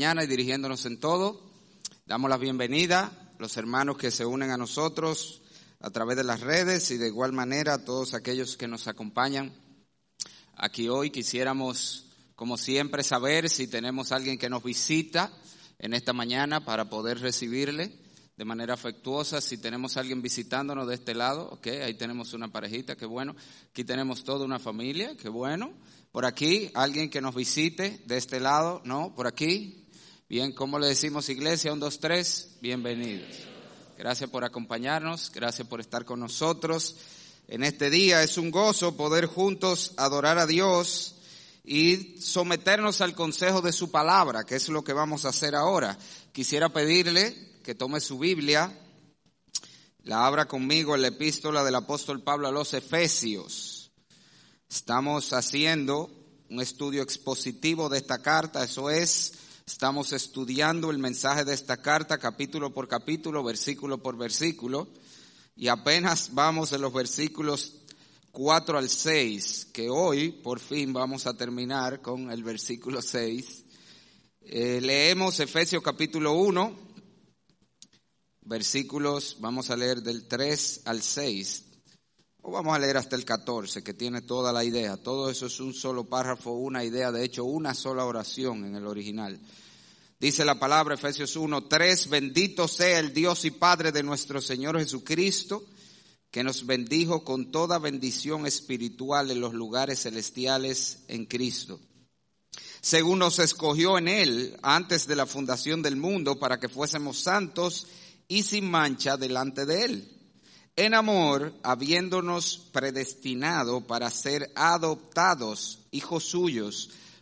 y dirigiéndonos en todo. Damos la bienvenida a los hermanos que se unen a nosotros a través de las redes y de igual manera a todos aquellos que nos acompañan aquí hoy. Quisiéramos, como siempre, saber si tenemos alguien que nos visita en esta mañana para poder recibirle de manera afectuosa. Si tenemos alguien visitándonos de este lado, ok, ahí tenemos una parejita, qué bueno. Aquí tenemos toda una familia, qué bueno. Por aquí, alguien que nos visite de este lado, ¿no? Por aquí, Bien, ¿cómo le decimos iglesia? Un, dos, tres, bienvenidos. Gracias por acompañarnos, gracias por estar con nosotros. En este día es un gozo poder juntos adorar a Dios y someternos al consejo de su palabra, que es lo que vamos a hacer ahora. Quisiera pedirle que tome su Biblia, la abra conmigo en la epístola del apóstol Pablo a los Efesios. Estamos haciendo un estudio expositivo de esta carta, eso es, Estamos estudiando el mensaje de esta carta capítulo por capítulo, versículo por versículo, y apenas vamos en los versículos 4 al 6, que hoy por fin vamos a terminar con el versículo 6. Eh, leemos Efesios capítulo 1, versículos, vamos a leer del 3 al 6, o vamos a leer hasta el 14, que tiene toda la idea. Todo eso es un solo párrafo, una idea, de hecho una sola oración en el original. Dice la palabra Efesios 1, 3, bendito sea el Dios y Padre de nuestro Señor Jesucristo, que nos bendijo con toda bendición espiritual en los lugares celestiales en Cristo. Según nos escogió en Él antes de la fundación del mundo para que fuésemos santos y sin mancha delante de Él en amor, habiéndonos predestinado para ser adoptados hijos suyos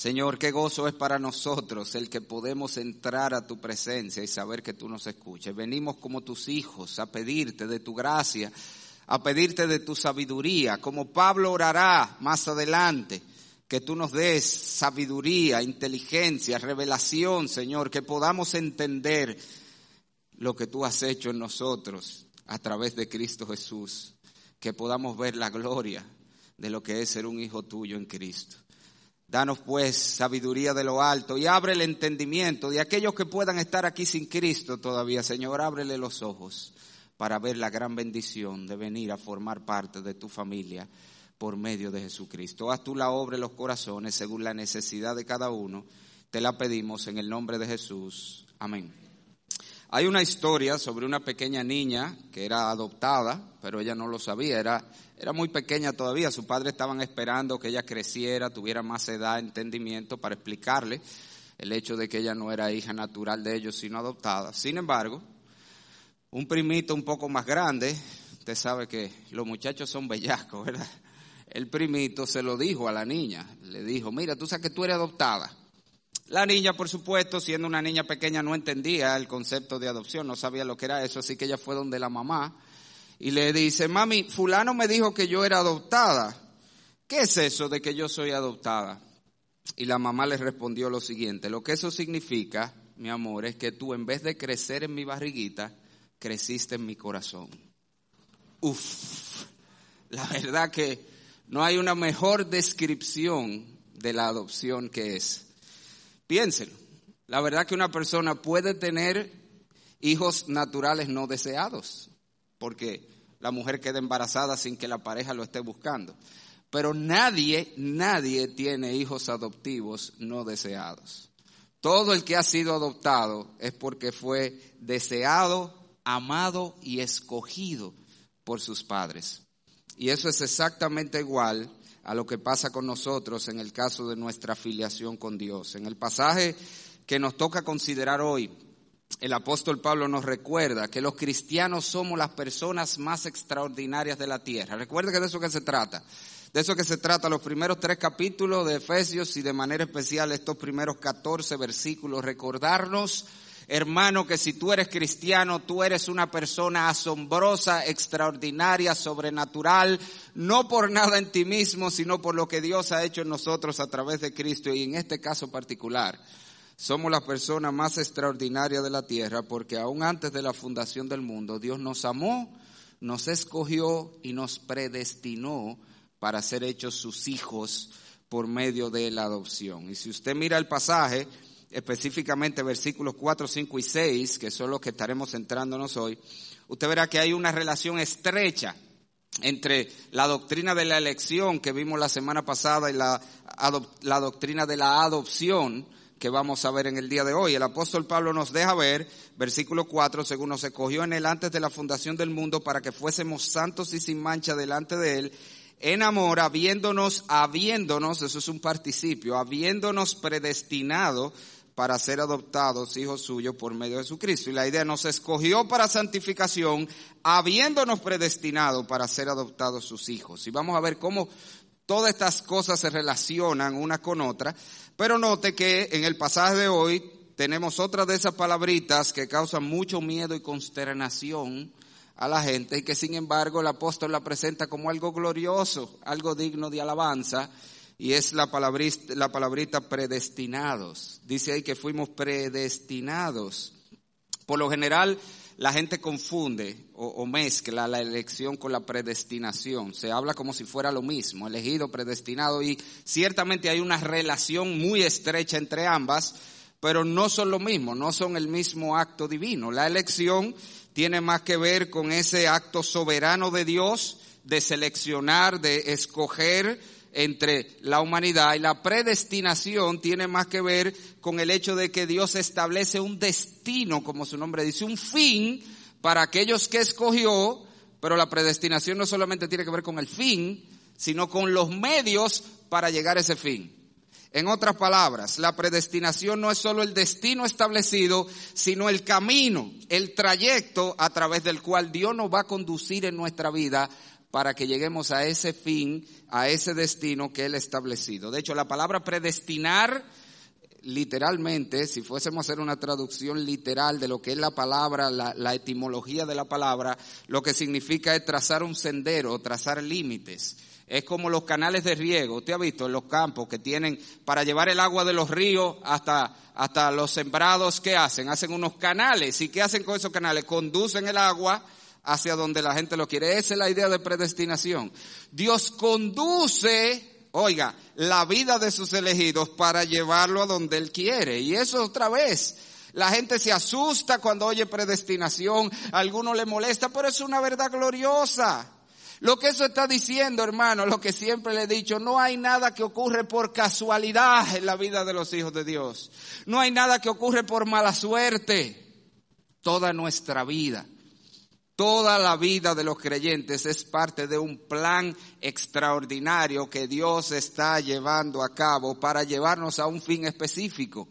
Señor, qué gozo es para nosotros el que podemos entrar a tu presencia y saber que tú nos escuchas. Venimos como tus hijos a pedirte de tu gracia, a pedirte de tu sabiduría, como Pablo orará más adelante, que tú nos des sabiduría, inteligencia, revelación, Señor, que podamos entender lo que tú has hecho en nosotros a través de Cristo Jesús, que podamos ver la gloria de lo que es ser un hijo tuyo en Cristo. Danos pues sabiduría de lo alto y abre el entendimiento de aquellos que puedan estar aquí sin Cristo todavía. Señor, ábrele los ojos para ver la gran bendición de venir a formar parte de tu familia por medio de Jesucristo. Haz tú la obra en los corazones según la necesidad de cada uno. Te la pedimos en el nombre de Jesús. Amén. Hay una historia sobre una pequeña niña que era adoptada, pero ella no lo sabía, era, era muy pequeña todavía, sus padres estaban esperando que ella creciera, tuviera más edad, entendimiento para explicarle el hecho de que ella no era hija natural de ellos, sino adoptada. Sin embargo, un primito un poco más grande, usted sabe que los muchachos son bellacos, ¿verdad? El primito se lo dijo a la niña, le dijo, mira, tú sabes que tú eres adoptada. La niña, por supuesto, siendo una niña pequeña, no entendía el concepto de adopción, no sabía lo que era eso, así que ella fue donde la mamá y le dice, mami, fulano me dijo que yo era adoptada. ¿Qué es eso de que yo soy adoptada? Y la mamá le respondió lo siguiente, lo que eso significa, mi amor, es que tú en vez de crecer en mi barriguita, creciste en mi corazón. Uf, la verdad que no hay una mejor descripción de la adopción que es. Piénsenlo, la verdad que una persona puede tener hijos naturales no deseados, porque la mujer queda embarazada sin que la pareja lo esté buscando. Pero nadie, nadie tiene hijos adoptivos no deseados. Todo el que ha sido adoptado es porque fue deseado, amado y escogido por sus padres. Y eso es exactamente igual a lo que pasa con nosotros en el caso de nuestra afiliación con Dios. En el pasaje que nos toca considerar hoy, el apóstol Pablo nos recuerda que los cristianos somos las personas más extraordinarias de la tierra. Recuerda que de eso que se trata. De eso que se trata los primeros tres capítulos de Efesios y de manera especial estos primeros 14 versículos. Recordarnos, hermano, que si tú eres cristiano, tú eres una persona asombrosa, extraordinaria, sobrenatural, no por nada en ti mismo, sino por lo que Dios ha hecho en nosotros a través de Cristo y en este caso particular. Somos la persona más extraordinaria de la tierra porque aún antes de la fundación del mundo, Dios nos amó, nos escogió y nos predestinó para ser hechos sus hijos por medio de la adopción. Y si usted mira el pasaje, específicamente versículos 4, 5 y 6, que son los que estaremos centrándonos hoy, usted verá que hay una relación estrecha entre la doctrina de la elección que vimos la semana pasada y la, la doctrina de la adopción que vamos a ver en el día de hoy. El apóstol Pablo nos deja ver, versículo 4, según nos escogió en él antes de la fundación del mundo para que fuésemos santos y sin mancha delante de él en amor, habiéndonos, habiéndonos, eso es un participio, habiéndonos predestinado para ser adoptados hijos suyos por medio de Jesucristo. Y la idea nos escogió para santificación, habiéndonos predestinado para ser adoptados sus hijos. Y vamos a ver cómo todas estas cosas se relacionan una con otra. Pero note que en el pasaje de hoy tenemos otra de esas palabritas que causan mucho miedo y consternación a la gente y que sin embargo el apóstol la presenta como algo glorioso, algo digno de alabanza y es la palabrita, la palabrita predestinados. Dice ahí que fuimos predestinados. Por lo general la gente confunde o, o, mezcla la elección con la predestinación. Se habla como si fuera lo mismo, elegido, predestinado y ciertamente hay una relación muy estrecha entre ambas, pero no son lo mismo, no son el mismo acto divino. La elección tiene más que ver con ese acto soberano de Dios de seleccionar, de escoger entre la humanidad y la predestinación tiene más que ver con el hecho de que Dios establece un destino, como su nombre dice, un fin para aquellos que escogió, pero la predestinación no solamente tiene que ver con el fin, sino con los medios para llegar a ese fin. En otras palabras, la predestinación no es solo el destino establecido, sino el camino, el trayecto a través del cual Dios nos va a conducir en nuestra vida para que lleguemos a ese fin, a ese destino que Él ha establecido. De hecho, la palabra predestinar, literalmente, si fuésemos a hacer una traducción literal de lo que es la palabra, la, la etimología de la palabra, lo que significa es trazar un sendero, trazar límites. Es como los canales de riego. Usted ha visto en los campos que tienen para llevar el agua de los ríos hasta, hasta los sembrados, ¿qué hacen? Hacen unos canales. ¿Y qué hacen con esos canales? Conducen el agua hacia donde la gente lo quiere. Esa es la idea de predestinación. Dios conduce, oiga, la vida de sus elegidos para llevarlo a donde Él quiere. Y eso otra vez. La gente se asusta cuando oye predestinación, a alguno le molesta, pero es una verdad gloriosa. Lo que eso está diciendo, hermano, lo que siempre le he dicho, no hay nada que ocurre por casualidad en la vida de los hijos de Dios. No hay nada que ocurre por mala suerte. Toda nuestra vida, toda la vida de los creyentes es parte de un plan extraordinario que Dios está llevando a cabo para llevarnos a un fin específico.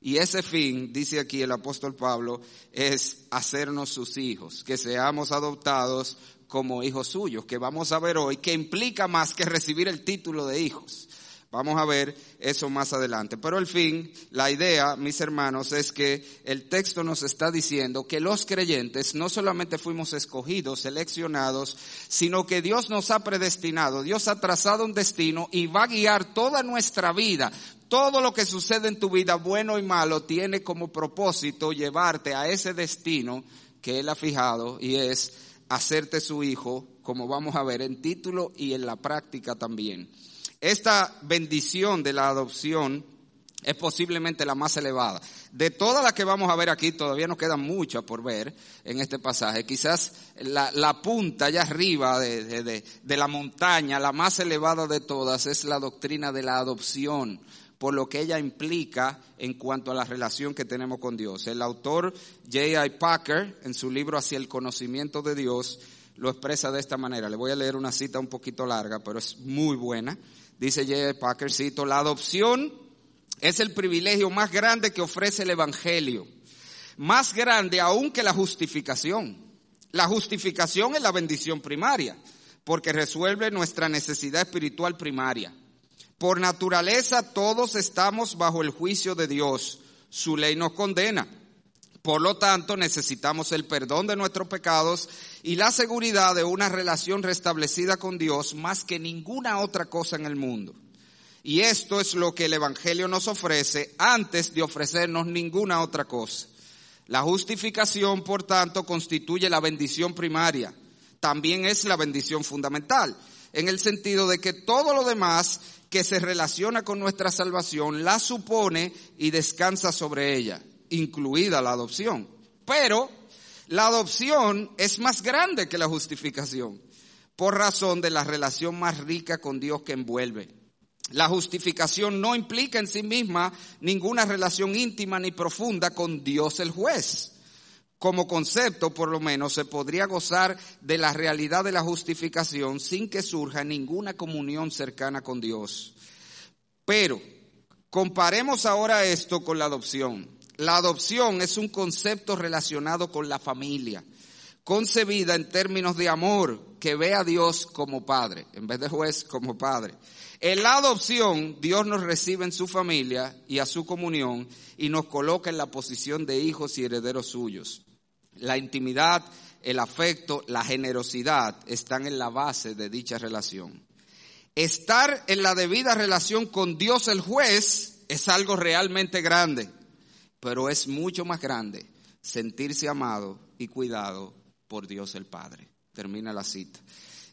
Y ese fin, dice aquí el apóstol Pablo, es hacernos sus hijos, que seamos adoptados como hijos suyos, que vamos a ver hoy, que implica más que recibir el título de hijos. Vamos a ver eso más adelante. Pero al fin, la idea, mis hermanos, es que el texto nos está diciendo que los creyentes no solamente fuimos escogidos, seleccionados, sino que Dios nos ha predestinado, Dios ha trazado un destino y va a guiar toda nuestra vida. Todo lo que sucede en tu vida, bueno y malo, tiene como propósito llevarte a ese destino que Él ha fijado y es hacerte su hijo, como vamos a ver en título y en la práctica también. Esta bendición de la adopción es posiblemente la más elevada. De todas las que vamos a ver aquí, todavía nos quedan muchas por ver en este pasaje. Quizás la, punta allá arriba de, de la montaña, la más elevada de todas, es la doctrina de la adopción por lo que ella implica en cuanto a la relación que tenemos con Dios. El autor J.I. Packer, en su libro Hacia el conocimiento de Dios, lo expresa de esta manera. Le voy a leer una cita un poquito larga, pero es muy buena. Dice J.I. Packer, cito, la adopción es el privilegio más grande que ofrece el Evangelio, más grande aún que la justificación. La justificación es la bendición primaria, porque resuelve nuestra necesidad espiritual primaria. Por naturaleza todos estamos bajo el juicio de Dios. Su ley nos condena. Por lo tanto, necesitamos el perdón de nuestros pecados y la seguridad de una relación restablecida con Dios más que ninguna otra cosa en el mundo. Y esto es lo que el Evangelio nos ofrece antes de ofrecernos ninguna otra cosa. La justificación, por tanto, constituye la bendición primaria. También es la bendición fundamental, en el sentido de que todo lo demás que se relaciona con nuestra salvación la supone y descansa sobre ella, incluida la adopción. Pero la adopción es más grande que la justificación, por razón de la relación más rica con Dios que envuelve. La justificación no implica en sí misma ninguna relación íntima ni profunda con Dios el juez como concepto, por lo menos, se podría gozar de la realidad de la justificación sin que surja ninguna comunión cercana con Dios. Pero comparemos ahora esto con la adopción. La adopción es un concepto relacionado con la familia, concebida en términos de amor, que ve a Dios como padre, en vez de juez como padre. En la adopción, Dios nos recibe en su familia y a su comunión y nos coloca en la posición de hijos y herederos suyos. La intimidad, el afecto, la generosidad están en la base de dicha relación. Estar en la debida relación con Dios el juez es algo realmente grande, pero es mucho más grande sentirse amado y cuidado por Dios el Padre. Termina la cita.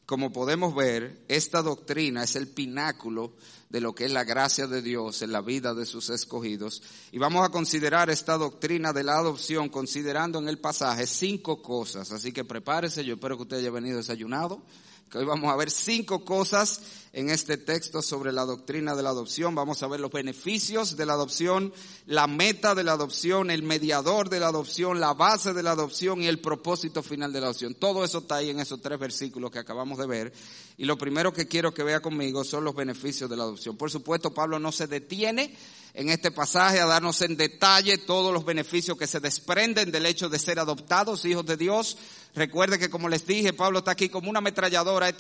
Como podemos ver, esta doctrina es el pináculo de lo que es la gracia de Dios en la vida de sus escogidos. Y vamos a considerar esta doctrina de la adopción considerando en el pasaje cinco cosas. Así que prepárese, yo espero que usted haya venido desayunado que hoy vamos a ver cinco cosas en este texto sobre la doctrina de la adopción. Vamos a ver los beneficios de la adopción, la meta de la adopción, el mediador de la adopción, la base de la adopción y el propósito final de la adopción. Todo eso está ahí en esos tres versículos que acabamos de ver. Y lo primero que quiero que vea conmigo son los beneficios de la adopción. Por supuesto, Pablo no se detiene en este pasaje a darnos en detalle todos los beneficios que se desprenden del hecho de ser adoptados hijos de Dios. Recuerde que como les dije, Pablo está aquí como una ametralladora,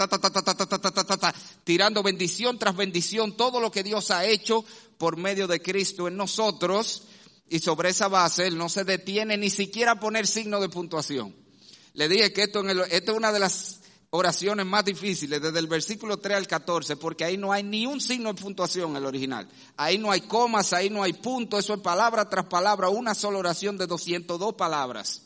tirando bendición tras bendición, todo lo que Dios ha hecho por medio de Cristo en nosotros. Y sobre esa base, él no se detiene ni siquiera a poner signo de puntuación. Le dije que esto, en esto es una de las oraciones más difíciles, desde el versículo 3 al 14, porque ahí no hay ni un signo de puntuación en el original. Ahí no hay comas, ahí no hay punto, eso es palabra tras palabra, una sola oración de 202 palabras.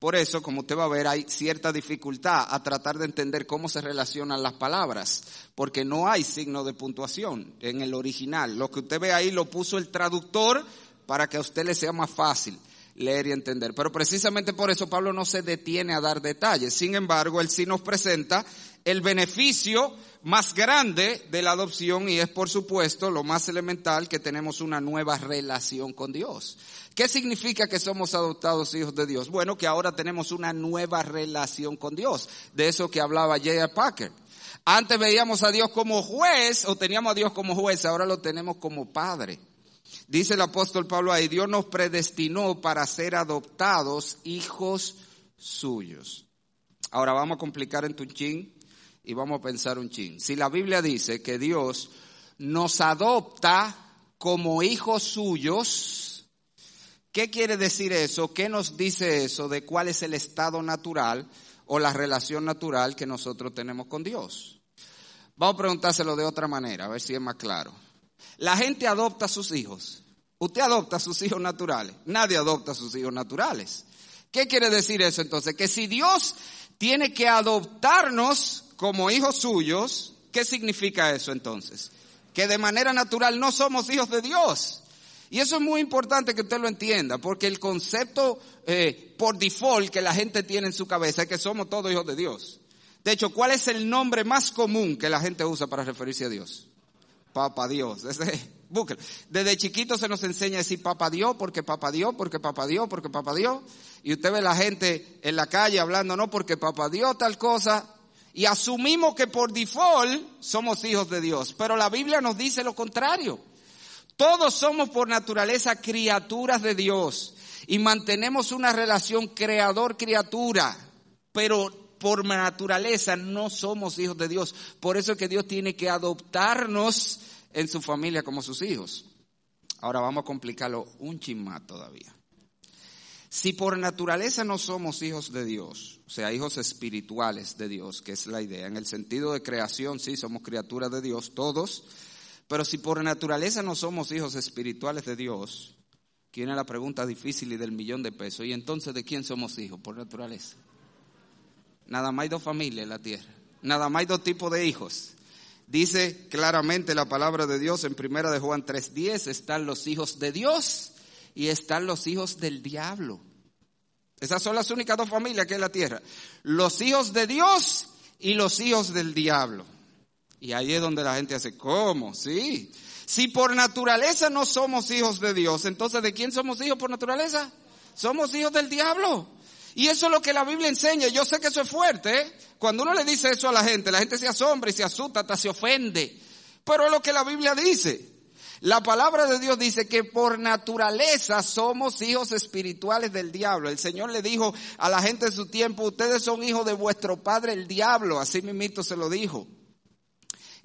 Por eso, como usted va a ver, hay cierta dificultad a tratar de entender cómo se relacionan las palabras, porque no hay signo de puntuación en el original. Lo que usted ve ahí lo puso el traductor para que a usted le sea más fácil leer y entender. Pero precisamente por eso Pablo no se detiene a dar detalles. Sin embargo, él sí nos presenta el beneficio más grande de la adopción y es por supuesto lo más elemental que tenemos una nueva relación con Dios. ¿Qué significa que somos adoptados hijos de Dios? Bueno, que ahora tenemos una nueva relación con Dios. De eso que hablaba J.A. Packer. Antes veíamos a Dios como juez o teníamos a Dios como juez, ahora lo tenemos como padre. Dice el apóstol Pablo ahí, Dios nos predestinó para ser adoptados hijos suyos. Ahora vamos a complicar en tu chin y vamos a pensar un chin. Si la Biblia dice que Dios nos adopta como hijos suyos, ¿qué quiere decir eso? ¿Qué nos dice eso de cuál es el estado natural o la relación natural que nosotros tenemos con Dios? Vamos a preguntárselo de otra manera, a ver si es más claro. La gente adopta a sus hijos. Usted adopta a sus hijos naturales. Nadie adopta a sus hijos naturales. ¿Qué quiere decir eso entonces? Que si Dios tiene que adoptarnos como hijos suyos, ¿qué significa eso entonces? Que de manera natural no somos hijos de Dios. Y eso es muy importante que usted lo entienda, porque el concepto eh, por default que la gente tiene en su cabeza es que somos todos hijos de Dios. De hecho, ¿cuál es el nombre más común que la gente usa para referirse a Dios? Papa Dios. Ese, Desde chiquito se nos enseña a decir Papa Dios, porque Papa Dios, porque Papa Dios, porque Papa Dios. Y usted ve la gente en la calle hablando, no, porque Papa Dios tal cosa. Y asumimos que por default somos hijos de Dios. Pero la Biblia nos dice lo contrario. Todos somos por naturaleza criaturas de Dios y mantenemos una relación creador-criatura, pero por naturaleza no somos hijos de Dios. Por eso es que Dios tiene que adoptarnos en su familia como sus hijos. Ahora vamos a complicarlo un chin todavía. Si por naturaleza no somos hijos de Dios, o sea, hijos espirituales de Dios, que es la idea, en el sentido de creación, sí, somos criaturas de Dios, todos, pero si por naturaleza no somos hijos espirituales de Dios, viene la pregunta difícil y del millón de pesos. ¿Y entonces de quién somos hijos por naturaleza? Nada más hay dos familias en la tierra. Nada más hay dos tipos de hijos. Dice claramente la palabra de Dios en primera de Juan 3:10, están los hijos de Dios y están los hijos del diablo. Esas son las únicas dos familias que hay en la tierra. Los hijos de Dios y los hijos del diablo. Y ahí es donde la gente hace, ¿cómo? Sí. Si por naturaleza no somos hijos de Dios, entonces ¿de quién somos hijos por naturaleza? Somos hijos del diablo. Y eso es lo que la Biblia enseña. Yo sé que eso es fuerte. ¿eh? Cuando uno le dice eso a la gente, la gente se asombra y se asusta, hasta se ofende. Pero es lo que la Biblia dice. La palabra de Dios dice que por naturaleza somos hijos espirituales del diablo. El Señor le dijo a la gente de su tiempo, ustedes son hijos de vuestro padre el diablo. Así mismito se lo dijo.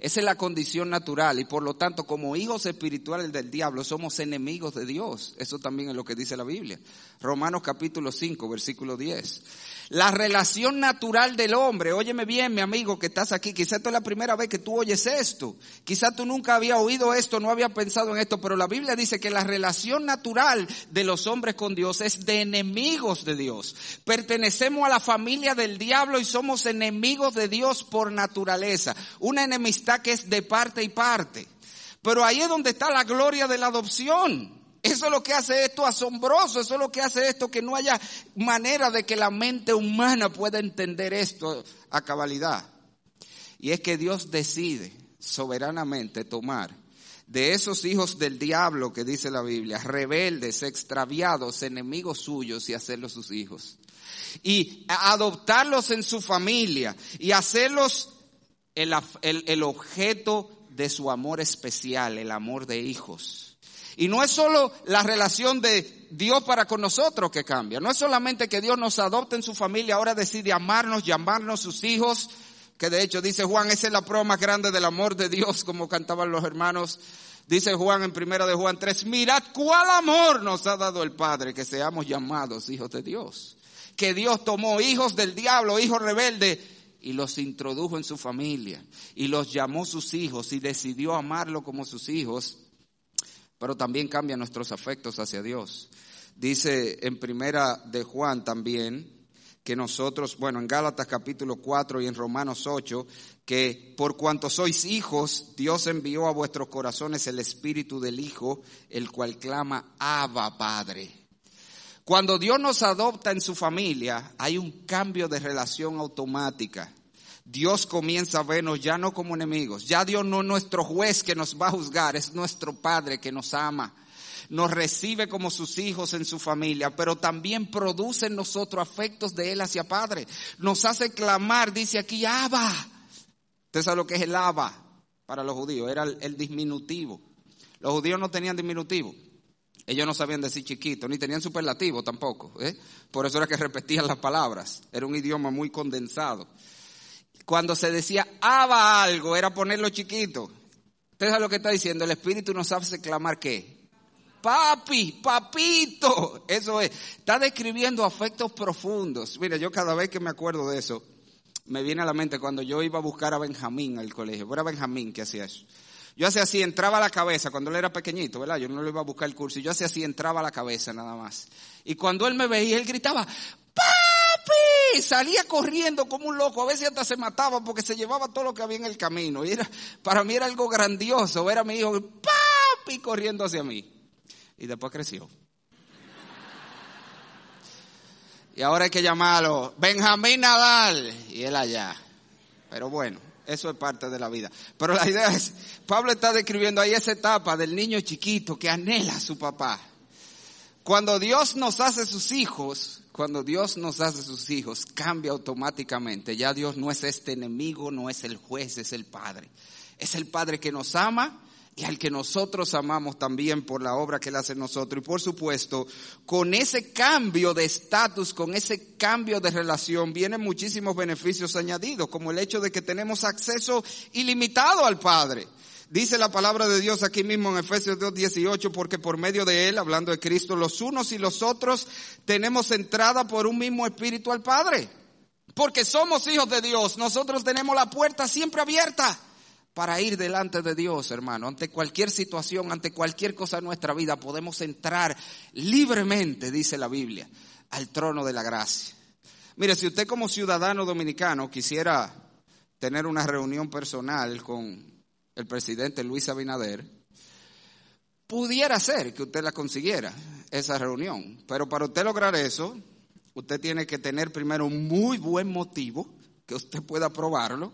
Esa es la condición natural y por lo tanto como hijos espirituales del diablo somos enemigos de Dios. Eso también es lo que dice la Biblia. Romanos capítulo 5, versículo 10. La relación natural del hombre, óyeme bien mi amigo que estás aquí, quizás esta es la primera vez que tú oyes esto, quizás tú nunca habías oído esto, no habías pensado en esto, pero la Biblia dice que la relación natural de los hombres con Dios es de enemigos de Dios. Pertenecemos a la familia del diablo y somos enemigos de Dios por naturaleza. Una enemistad que es de parte y parte. Pero ahí es donde está la gloria de la adopción. Eso es lo que hace esto asombroso, eso es lo que hace esto que no haya manera de que la mente humana pueda entender esto a cabalidad. Y es que Dios decide soberanamente tomar de esos hijos del diablo que dice la Biblia, rebeldes, extraviados, enemigos suyos y hacerlos sus hijos. Y adoptarlos en su familia y hacerlos el, el objeto de su amor especial, el amor de hijos. Y no es solo la relación de Dios para con nosotros que cambia. No es solamente que Dios nos adopte en su familia, ahora decide amarnos, llamarnos sus hijos, que de hecho dice Juan, esa es la prueba más grande del amor de Dios, como cantaban los hermanos. Dice Juan en primera de Juan 3, mirad cuál amor nos ha dado el Padre, que seamos llamados hijos de Dios. Que Dios tomó hijos del diablo, hijos rebeldes, y los introdujo en su familia, y los llamó sus hijos, y decidió amarlo como sus hijos pero también cambia nuestros afectos hacia Dios. Dice en primera de Juan también que nosotros, bueno, en Gálatas capítulo 4 y en Romanos 8, que por cuanto sois hijos, Dios envió a vuestros corazones el espíritu del Hijo, el cual clama, Abba Padre. Cuando Dios nos adopta en su familia, hay un cambio de relación automática. Dios comienza a vernos ya no como enemigos. Ya Dios no es nuestro juez que nos va a juzgar, es nuestro Padre que nos ama. Nos recibe como sus hijos en su familia, pero también produce en nosotros afectos de Él hacia Padre. Nos hace clamar, dice aquí, Abba. Usted sabe lo que es el Abba para los judíos, era el, diminutivo. Los judíos no tenían diminutivo. Ellos no sabían decir chiquito, ni tenían superlativo tampoco. ¿eh? Por eso era que repetían las palabras. Era un idioma muy condensado cuando se decía aba algo, era ponerlo chiquito. Usted sabe lo que está diciendo, el Espíritu nos hace clamar qué? Papi, papito, eso es. Está describiendo afectos profundos. Mira, yo cada vez que me acuerdo de eso, me viene a la mente cuando yo iba a buscar a Benjamín al colegio. Era Benjamín que hacía eso. Yo hacía así, entraba a la cabeza, cuando él era pequeñito, ¿verdad? Yo no le iba a buscar el curso, y yo hacía así, entraba a la cabeza nada más. Y cuando él me veía, él gritaba, ¡Papi! Salía corriendo como un loco, a veces hasta se mataba porque se llevaba todo lo que había en el camino. Y era, para mí era algo grandioso ver a mi hijo, ¡Papi! corriendo hacia mí. Y después creció. Y ahora hay que llamarlo Benjamín Nadal. Y él allá. Pero bueno. Eso es parte de la vida. Pero la idea es, Pablo está describiendo ahí esa etapa del niño chiquito que anhela a su papá. Cuando Dios nos hace sus hijos, cuando Dios nos hace sus hijos, cambia automáticamente. Ya Dios no es este enemigo, no es el juez, es el Padre. Es el Padre que nos ama y al que nosotros amamos también por la obra que Él hace en nosotros. Y por supuesto, con ese cambio de estatus, con ese cambio de relación, vienen muchísimos beneficios añadidos, como el hecho de que tenemos acceso ilimitado al Padre. Dice la palabra de Dios aquí mismo en Efesios 2.18, porque por medio de Él, hablando de Cristo, los unos y los otros tenemos entrada por un mismo espíritu al Padre. Porque somos hijos de Dios, nosotros tenemos la puerta siempre abierta para ir delante de Dios, hermano. Ante cualquier situación, ante cualquier cosa en nuestra vida, podemos entrar libremente, dice la Biblia, al trono de la gracia. Mire, si usted como ciudadano dominicano quisiera tener una reunión personal con el presidente Luis Abinader, pudiera ser que usted la consiguiera, esa reunión. Pero para usted lograr eso, usted tiene que tener primero un muy buen motivo, que usted pueda probarlo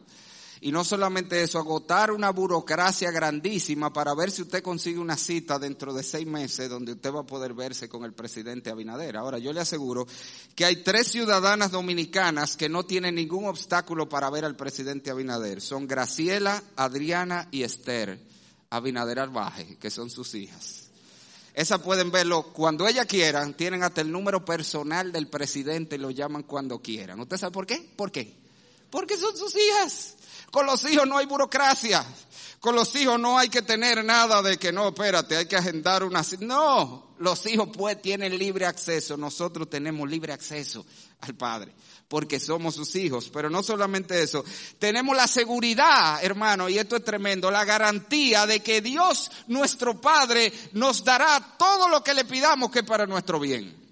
y no solamente eso, agotar una burocracia grandísima para ver si usted consigue una cita dentro de seis meses donde usted va a poder verse con el presidente Abinader. Ahora, yo le aseguro que hay tres ciudadanas dominicanas que no tienen ningún obstáculo para ver al presidente Abinader. Son Graciela, Adriana y Esther Abinader Arbaje, que son sus hijas. Esas pueden verlo cuando ellas quieran, tienen hasta el número personal del presidente y lo llaman cuando quieran. ¿Usted sabe por qué? ¿Por qué? Porque son sus hijas. Con los hijos no hay burocracia. Con los hijos no hay que tener nada de que no, espérate, hay que agendar una... No, los hijos pues tienen libre acceso. Nosotros tenemos libre acceso al Padre porque somos sus hijos. Pero no solamente eso, tenemos la seguridad, hermano, y esto es tremendo, la garantía de que Dios, nuestro Padre, nos dará todo lo que le pidamos que para nuestro bien.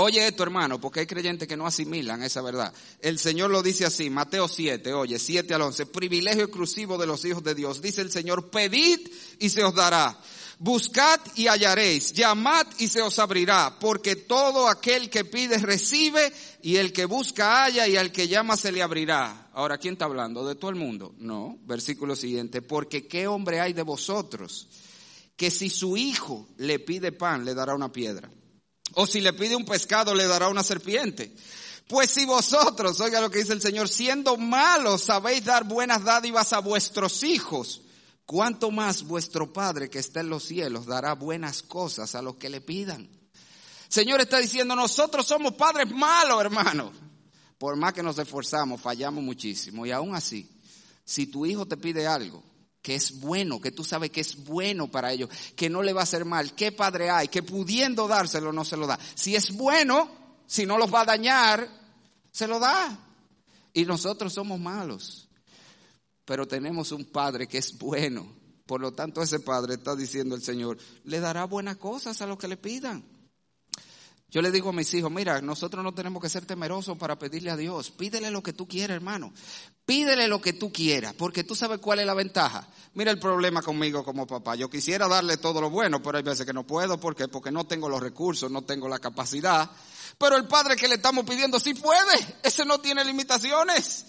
Oye esto, hermano, porque hay creyentes que no asimilan esa verdad. El Señor lo dice así, Mateo 7, oye, 7 al 11, privilegio exclusivo de los hijos de Dios. Dice el Señor, pedid y se os dará. Buscad y hallaréis, llamad y se os abrirá, porque todo aquel que pide recibe y el que busca halla y al que llama se le abrirá. Ahora, ¿quién está hablando? ¿De todo el mundo? No, versículo siguiente, porque qué hombre hay de vosotros que si su hijo le pide pan le dará una piedra. O si le pide un pescado, le dará una serpiente. Pues si vosotros, oiga lo que dice el Señor, siendo malos sabéis dar buenas dádivas a vuestros hijos, cuánto más vuestro Padre que está en los cielos dará buenas cosas a los que le pidan. Señor está diciendo, nosotros somos padres malos, hermano. Por más que nos esforzamos, fallamos muchísimo. Y aún así, si tu hijo te pide algo, que es bueno, que tú sabes que es bueno para ellos, que no le va a hacer mal. ¿Qué padre hay que pudiendo dárselo no se lo da? Si es bueno, si no los va a dañar, se lo da. Y nosotros somos malos. Pero tenemos un padre que es bueno. Por lo tanto, ese padre está diciendo el Señor, le dará buenas cosas a los que le pidan. Yo le digo a mis hijos, mira, nosotros no tenemos que ser temerosos para pedirle a Dios. Pídele lo que tú quieras, hermano. Pídele lo que tú quieras, porque tú sabes cuál es la ventaja. Mira el problema conmigo como papá. Yo quisiera darle todo lo bueno, pero hay veces que no puedo. ¿Por qué? Porque no tengo los recursos, no tengo la capacidad. Pero el padre que le estamos pidiendo sí puede. Ese no tiene limitaciones.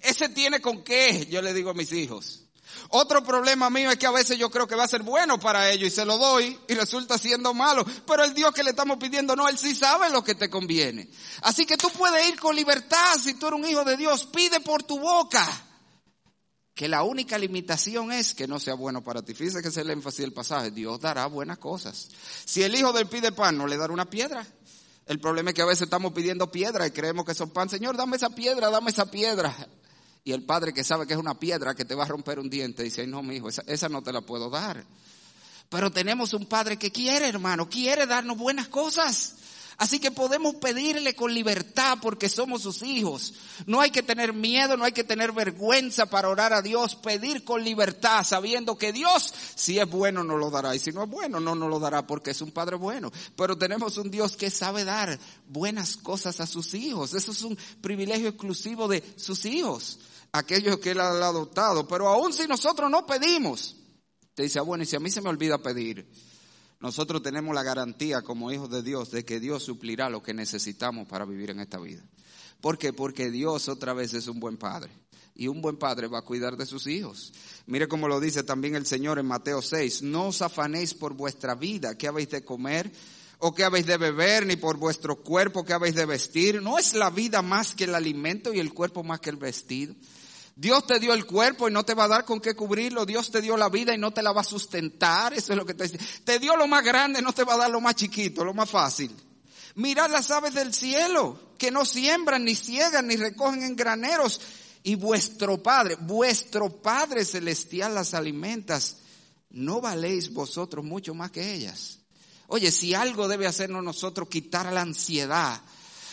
Ese tiene con qué, yo le digo a mis hijos. Otro problema mío es que a veces yo creo que va a ser bueno para ellos y se lo doy y resulta siendo malo. Pero el Dios que le estamos pidiendo, no, Él sí sabe lo que te conviene. Así que tú puedes ir con libertad si tú eres un hijo de Dios. Pide por tu boca. Que la única limitación es que no sea bueno para ti. Fíjese que es el énfasis del pasaje. Dios dará buenas cosas. Si el hijo del pide pan, no le dará una piedra. El problema es que a veces estamos pidiendo piedra y creemos que son pan. Señor, dame esa piedra, dame esa piedra. Y el padre que sabe que es una piedra que te va a romper un diente dice, no, mi hijo, esa, esa no te la puedo dar. Pero tenemos un padre que quiere, hermano, quiere darnos buenas cosas. Así que podemos pedirle con libertad porque somos sus hijos. No hay que tener miedo, no hay que tener vergüenza para orar a Dios, pedir con libertad, sabiendo que Dios, si es bueno, nos lo dará. Y si no es bueno, no nos lo dará porque es un Padre bueno. Pero tenemos un Dios que sabe dar buenas cosas a sus hijos. Eso es un privilegio exclusivo de sus hijos, aquellos que Él ha adoptado. Pero aún si nosotros no pedimos, te dice, ah, bueno, y si a mí se me olvida pedir, nosotros tenemos la garantía como hijos de Dios de que Dios suplirá lo que necesitamos para vivir en esta vida. ¿Por qué? Porque Dios otra vez es un buen padre. Y un buen padre va a cuidar de sus hijos. Mire como lo dice también el Señor en Mateo 6. No os afanéis por vuestra vida, qué habéis de comer o qué habéis de beber, ni por vuestro cuerpo qué habéis de vestir. ¿No es la vida más que el alimento y el cuerpo más que el vestido? Dios te dio el cuerpo y no te va a dar con qué cubrirlo. Dios te dio la vida y no te la va a sustentar. Eso es lo que te dice. Te dio lo más grande, no te va a dar lo más chiquito, lo más fácil. Mirad las aves del cielo, que no siembran, ni ciegan, ni recogen en graneros. Y vuestro Padre, vuestro Padre celestial las alimentas. ¿No valéis vosotros mucho más que ellas? Oye, si algo debe hacernos nosotros quitar la ansiedad,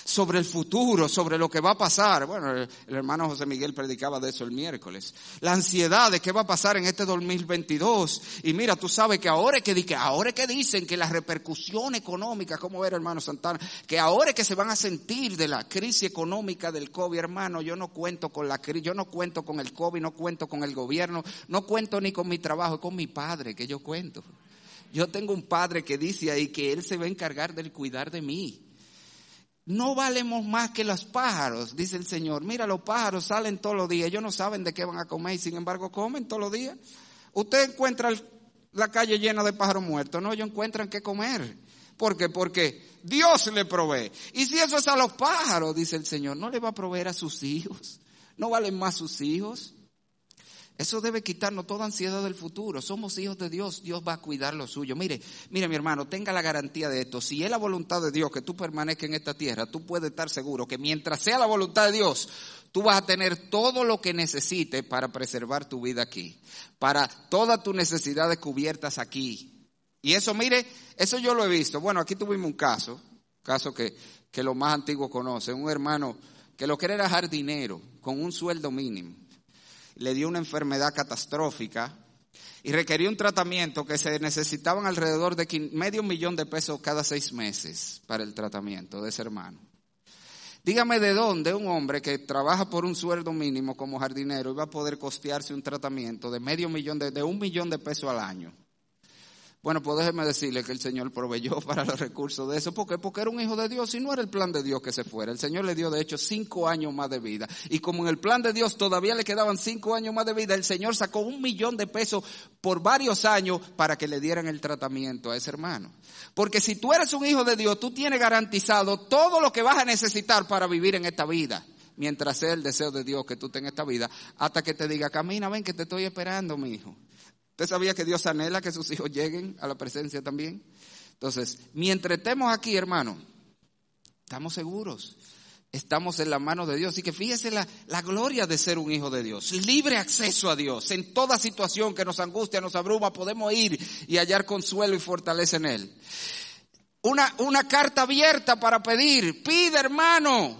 sobre el futuro, sobre lo que va a pasar. Bueno, el, hermano José Miguel predicaba de eso el miércoles. La ansiedad de qué va a pasar en este 2022. Y mira, tú sabes que ahora es que, ahora que dicen que la repercusión económica, ¿cómo era hermano Santana? Que ahora es que se van a sentir de la crisis económica del COVID, hermano, yo no cuento con la crisis, yo no cuento con el COVID, no cuento con el gobierno, no cuento ni con mi trabajo, es con mi padre que yo cuento. Yo tengo un padre que dice ahí que él se va a encargar del cuidar de mí. No valemos más que los pájaros, dice el Señor. Mira, los pájaros salen todos los días, ellos no saben de qué van a comer y sin embargo comen todos los días. Usted encuentra la calle llena de pájaros muertos, no, ellos encuentran qué comer. ¿Por qué? Porque Dios le provee. Y si eso es a los pájaros, dice el Señor, ¿no le va a proveer a sus hijos? ¿No valen más sus hijos? Eso debe quitarnos toda ansiedad del futuro. Somos hijos de Dios, Dios va a cuidar lo suyo. Mire, mire mi hermano, tenga la garantía de esto. Si es la voluntad de Dios que tú permanezcas en esta tierra, tú puedes estar seguro que mientras sea la voluntad de Dios, tú vas a tener todo lo que necesites para preservar tu vida aquí, para todas tus necesidades cubiertas aquí. Y eso, mire, eso yo lo he visto. Bueno, aquí tuvimos un caso, caso que, que los más antiguos conocen, un hermano que lo que era jardinero, con un sueldo mínimo le dio una enfermedad catastrófica y requería un tratamiento que se necesitaban alrededor de medio millón de pesos cada seis meses para el tratamiento de ese hermano. Dígame de dónde un hombre que trabaja por un sueldo mínimo como jardinero iba a poder costearse un tratamiento de medio millón de, de un millón de pesos al año. Bueno, pues déjeme decirle que el Señor proveyó para los recursos de eso. ¿Por qué? Porque era un hijo de Dios y no era el plan de Dios que se fuera. El Señor le dio, de hecho, cinco años más de vida. Y como en el plan de Dios todavía le quedaban cinco años más de vida, el Señor sacó un millón de pesos por varios años para que le dieran el tratamiento a ese hermano. Porque si tú eres un hijo de Dios, tú tienes garantizado todo lo que vas a necesitar para vivir en esta vida mientras sea el deseo de Dios que tú tengas esta vida, hasta que te diga, camina, ven que te estoy esperando, mi hijo. ¿Usted sabía que Dios anhela que sus hijos lleguen a la presencia también? Entonces, mientras estemos aquí, hermano, estamos seguros. Estamos en la mano de Dios. Así que fíjese la, la, gloria de ser un hijo de Dios. Libre acceso a Dios. En toda situación que nos angustia, nos abruma, podemos ir y hallar consuelo y fortaleza en Él. Una, una carta abierta para pedir. Pide, hermano,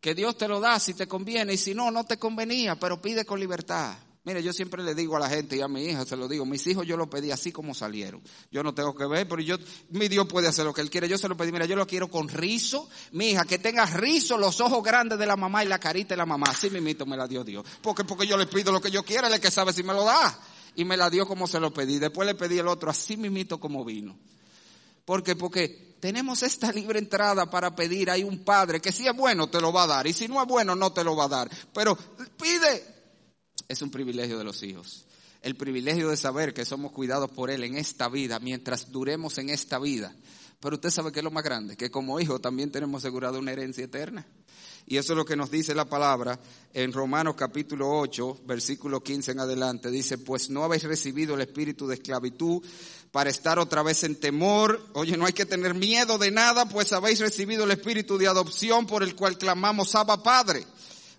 que Dios te lo da si te conviene. Y si no, no te convenía, pero pide con libertad. Mire, yo siempre le digo a la gente y a mi hija, se lo digo, mis hijos yo lo pedí así como salieron. Yo no tengo que ver, pero yo, mi Dios puede hacer lo que Él quiere. Yo se lo pedí, mira, yo lo quiero con rizo. Mi hija, que tenga rizo, los ojos grandes de la mamá y la carita de la mamá. Así mismito me la dio Dios. Porque, porque yo le pido lo que yo quiera, es que sabe si me lo da. Y me la dio como se lo pedí. Después le pedí el otro así mismito como vino. Porque, porque tenemos esta libre entrada para pedir. Hay un padre que si es bueno te lo va a dar. Y si no es bueno no te lo va a dar. Pero pide, es un privilegio de los hijos. El privilegio de saber que somos cuidados por Él en esta vida, mientras duremos en esta vida. Pero usted sabe que es lo más grande, que como hijo también tenemos asegurado una herencia eterna. Y eso es lo que nos dice la palabra en Romanos capítulo 8, versículo 15 en adelante. Dice, pues no habéis recibido el espíritu de esclavitud para estar otra vez en temor. Oye, no hay que tener miedo de nada, pues habéis recibido el espíritu de adopción por el cual clamamos Abba Padre.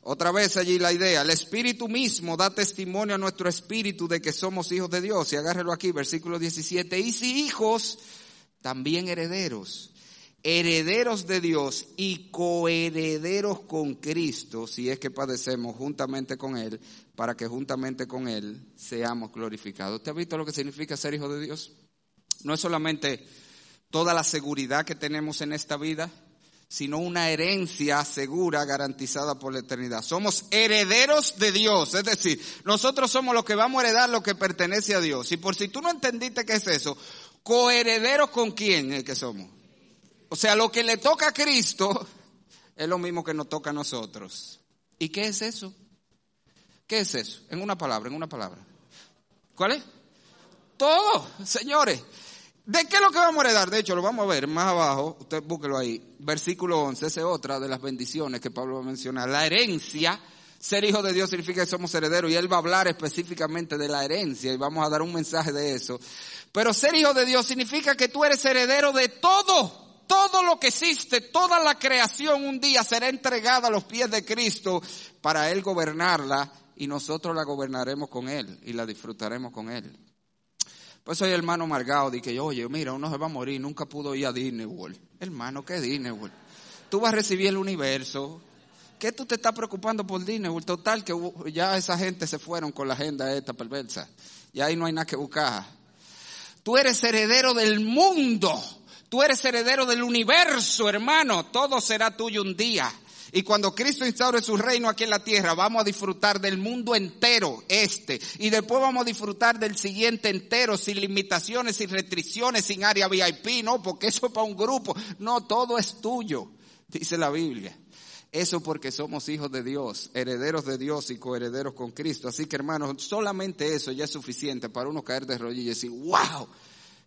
Otra vez allí la idea, el Espíritu mismo da testimonio a nuestro espíritu de que somos hijos de Dios. Y agárrelo aquí, versículo 17. Y si hijos, también herederos. herederos de Dios y coherederos con Cristo, si es que padecemos juntamente con Él, para que juntamente con Él seamos glorificados. ¿Usted ha visto lo que significa ser hijo de Dios? No es solamente toda la seguridad que tenemos en esta vida, sino una herencia segura garantizada por la eternidad. Somos herederos de Dios, es decir, nosotros somos los que vamos a heredar lo que pertenece a Dios. Y por si tú no entendiste qué es eso, coherederos con quién es que somos. O sea, lo que le toca a Cristo es lo mismo que nos toca a nosotros. ¿Y qué es eso? ¿Qué es eso? En una palabra, en una palabra. ¿Cuál es? Todo, señores. ¿De qué es lo que vamos a heredar? De hecho, lo vamos a ver más abajo, usted búsquelo ahí, versículo 11, esa es otra de las bendiciones que Pablo va a mencionar. La herencia, ser hijo de Dios significa que somos herederos y él va a hablar específicamente de la herencia y vamos a dar un mensaje de eso. Pero ser hijo de Dios significa que tú eres heredero de todo. Todo lo que existe, toda la creación un día será entregada a los pies de Cristo para Él gobernarla y nosotros la gobernaremos con Él y la disfrutaremos con Él. Pues soy hermano Margao, di que, oye, mira, uno se va a morir, nunca pudo ir a Disney World. Hermano, ¿qué Disney World? Tú vas a recibir el universo. ¿Qué tú te estás preocupando por Disney World? Total, que ya esa gente se fueron con la agenda esta perversa. Y ahí no hay nada que buscar. Tú eres heredero del mundo. Tú eres heredero del universo, hermano. Todo será tuyo un día. Y cuando Cristo instaure su reino aquí en la tierra, vamos a disfrutar del mundo entero, este. Y después vamos a disfrutar del siguiente entero, sin limitaciones, sin restricciones, sin área VIP, no, porque eso es para un grupo. No, todo es tuyo, dice la Biblia. Eso porque somos hijos de Dios, herederos de Dios y coherederos con Cristo. Así que hermanos, solamente eso ya es suficiente para uno caer de rodillas y decir, wow,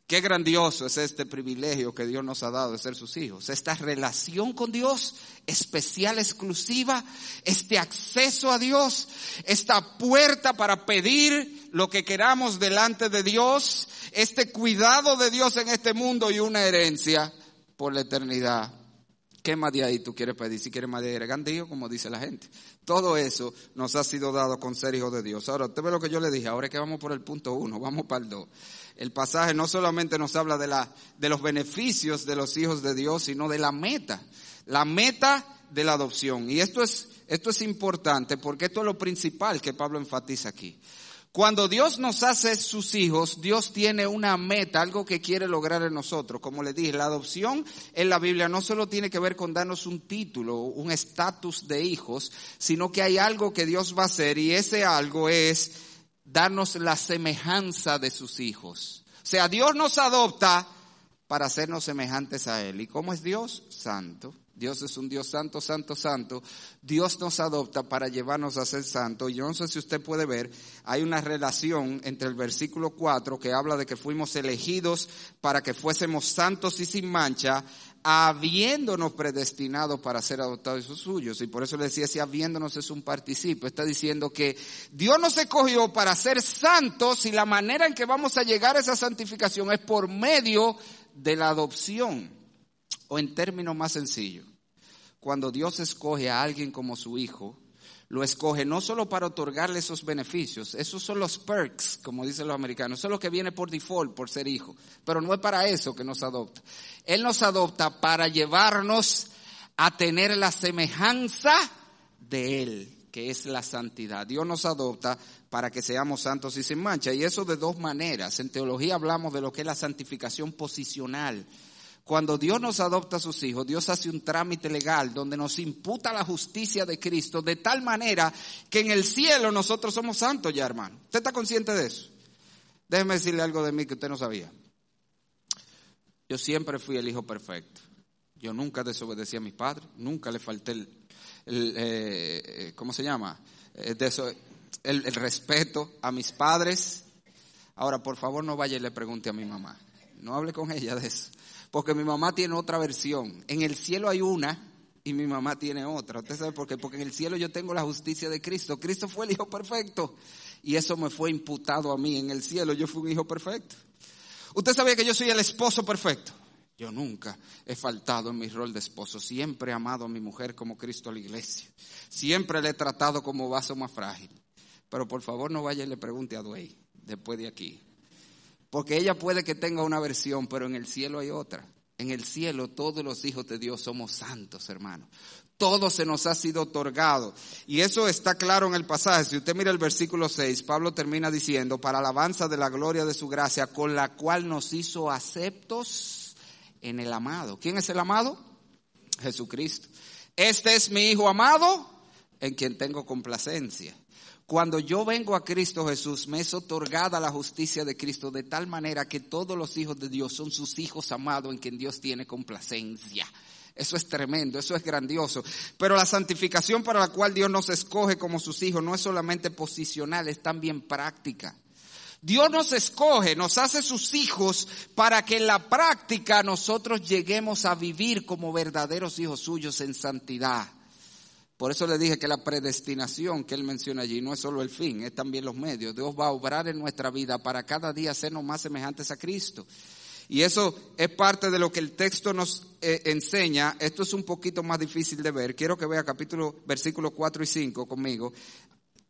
Qué grandioso es este privilegio que Dios nos ha dado de ser sus hijos. Esta relación con Dios especial, exclusiva, este acceso a Dios, esta puerta para pedir lo que queramos delante de Dios, este cuidado de Dios en este mundo y una herencia por la eternidad. ¿Qué más de ahí tú quieres pedir? Si quieres más de gandío, como dice la gente. Todo eso nos ha sido dado con ser hijos de Dios. Ahora, usted ve lo que yo le dije, ahora es que vamos por el punto uno, vamos para el dos el pasaje no solamente nos habla de, la, de los beneficios de los hijos de Dios, sino de la meta, la meta de la adopción. Y esto es, esto es importante porque esto es lo principal que Pablo enfatiza aquí. Cuando Dios nos hace sus hijos, Dios tiene una meta, algo que quiere lograr en nosotros. Como les dije, la adopción en la Biblia no solo tiene que ver con darnos un título, un estatus de hijos, sino que hay algo que Dios va a hacer y ese algo es darnos la semejanza de sus hijos. O sea, Dios nos adopta para hacernos semejantes a Él. ¿Y cómo es Dios? Santo. Dios es un Dios santo, santo, santo. Dios nos adopta para llevarnos a ser santo. Yo no sé si usted puede ver, hay una relación entre el versículo 4 que habla de que fuimos elegidos para que fuésemos santos y sin mancha, habiéndonos predestinado para ser adoptados y suyos. Y por eso le decía, si habiéndonos es un participio. Está diciendo que Dios nos escogió para ser santos y la manera en que vamos a llegar a esa santificación es por medio de la adopción. O en términos más sencillos, cuando Dios escoge a alguien como su hijo, lo escoge no solo para otorgarle esos beneficios, esos son los perks, como dicen los americanos, eso es lo que viene por default, por ser hijo, pero no es para eso que nos adopta. Él nos adopta para llevarnos a tener la semejanza de Él, que es la santidad. Dios nos adopta para que seamos santos y sin mancha, y eso de dos maneras. En teología hablamos de lo que es la santificación posicional cuando Dios nos adopta a sus hijos, Dios hace un trámite legal donde nos imputa la justicia de Cristo de tal manera que en el cielo nosotros somos santos ya, hermano. ¿Usted está consciente de eso? Déjeme decirle algo de mí que usted no sabía. Yo siempre fui el hijo perfecto. Yo nunca desobedecí a mis padres, nunca le falté el, eh, ¿cómo se llama? Eh, el, el respeto a mis padres. Ahora, por favor, no vaya y le pregunte a mi mamá. No hable con ella de eso porque mi mamá tiene otra versión. En el cielo hay una y mi mamá tiene otra. ¿Usted sabe por qué? Porque en el cielo yo tengo la justicia de Cristo. Cristo fue el hijo perfecto y eso me fue imputado a mí. En el cielo yo fui un hijo perfecto. ¿Usted sabía que yo soy el esposo perfecto? Yo nunca he faltado en mi rol de esposo. Siempre he amado a mi mujer como Cristo a la iglesia. Siempre le he tratado como vaso más frágil. Pero por favor no vaya y le pregunte a Duey después de aquí. Porque ella puede que tenga una versión, pero en el cielo hay otra. En el cielo todos los hijos de Dios somos santos, hermano. Todo se nos ha sido otorgado. Y eso está claro en el pasaje. Si usted mira el versículo 6, Pablo termina diciendo, para alabanza de la gloria de su gracia, con la cual nos hizo aceptos en el amado. ¿Quién es el amado? Jesucristo. Este es mi Hijo amado, en quien tengo complacencia. Cuando yo vengo a Cristo Jesús, me es otorgada la justicia de Cristo de tal manera que todos los hijos de Dios son sus hijos amados en quien Dios tiene complacencia. Eso es tremendo, eso es grandioso. Pero la santificación para la cual Dios nos escoge como sus hijos no es solamente posicional, es también práctica. Dios nos escoge, nos hace sus hijos para que en la práctica nosotros lleguemos a vivir como verdaderos hijos suyos en santidad. Por eso le dije que la predestinación que él menciona allí no es solo el fin, es también los medios. Dios va a obrar en nuestra vida para cada día hacernos más semejantes a Cristo. Y eso es parte de lo que el texto nos eh, enseña. Esto es un poquito más difícil de ver. Quiero que vea capítulo, versículos 4 y 5 conmigo.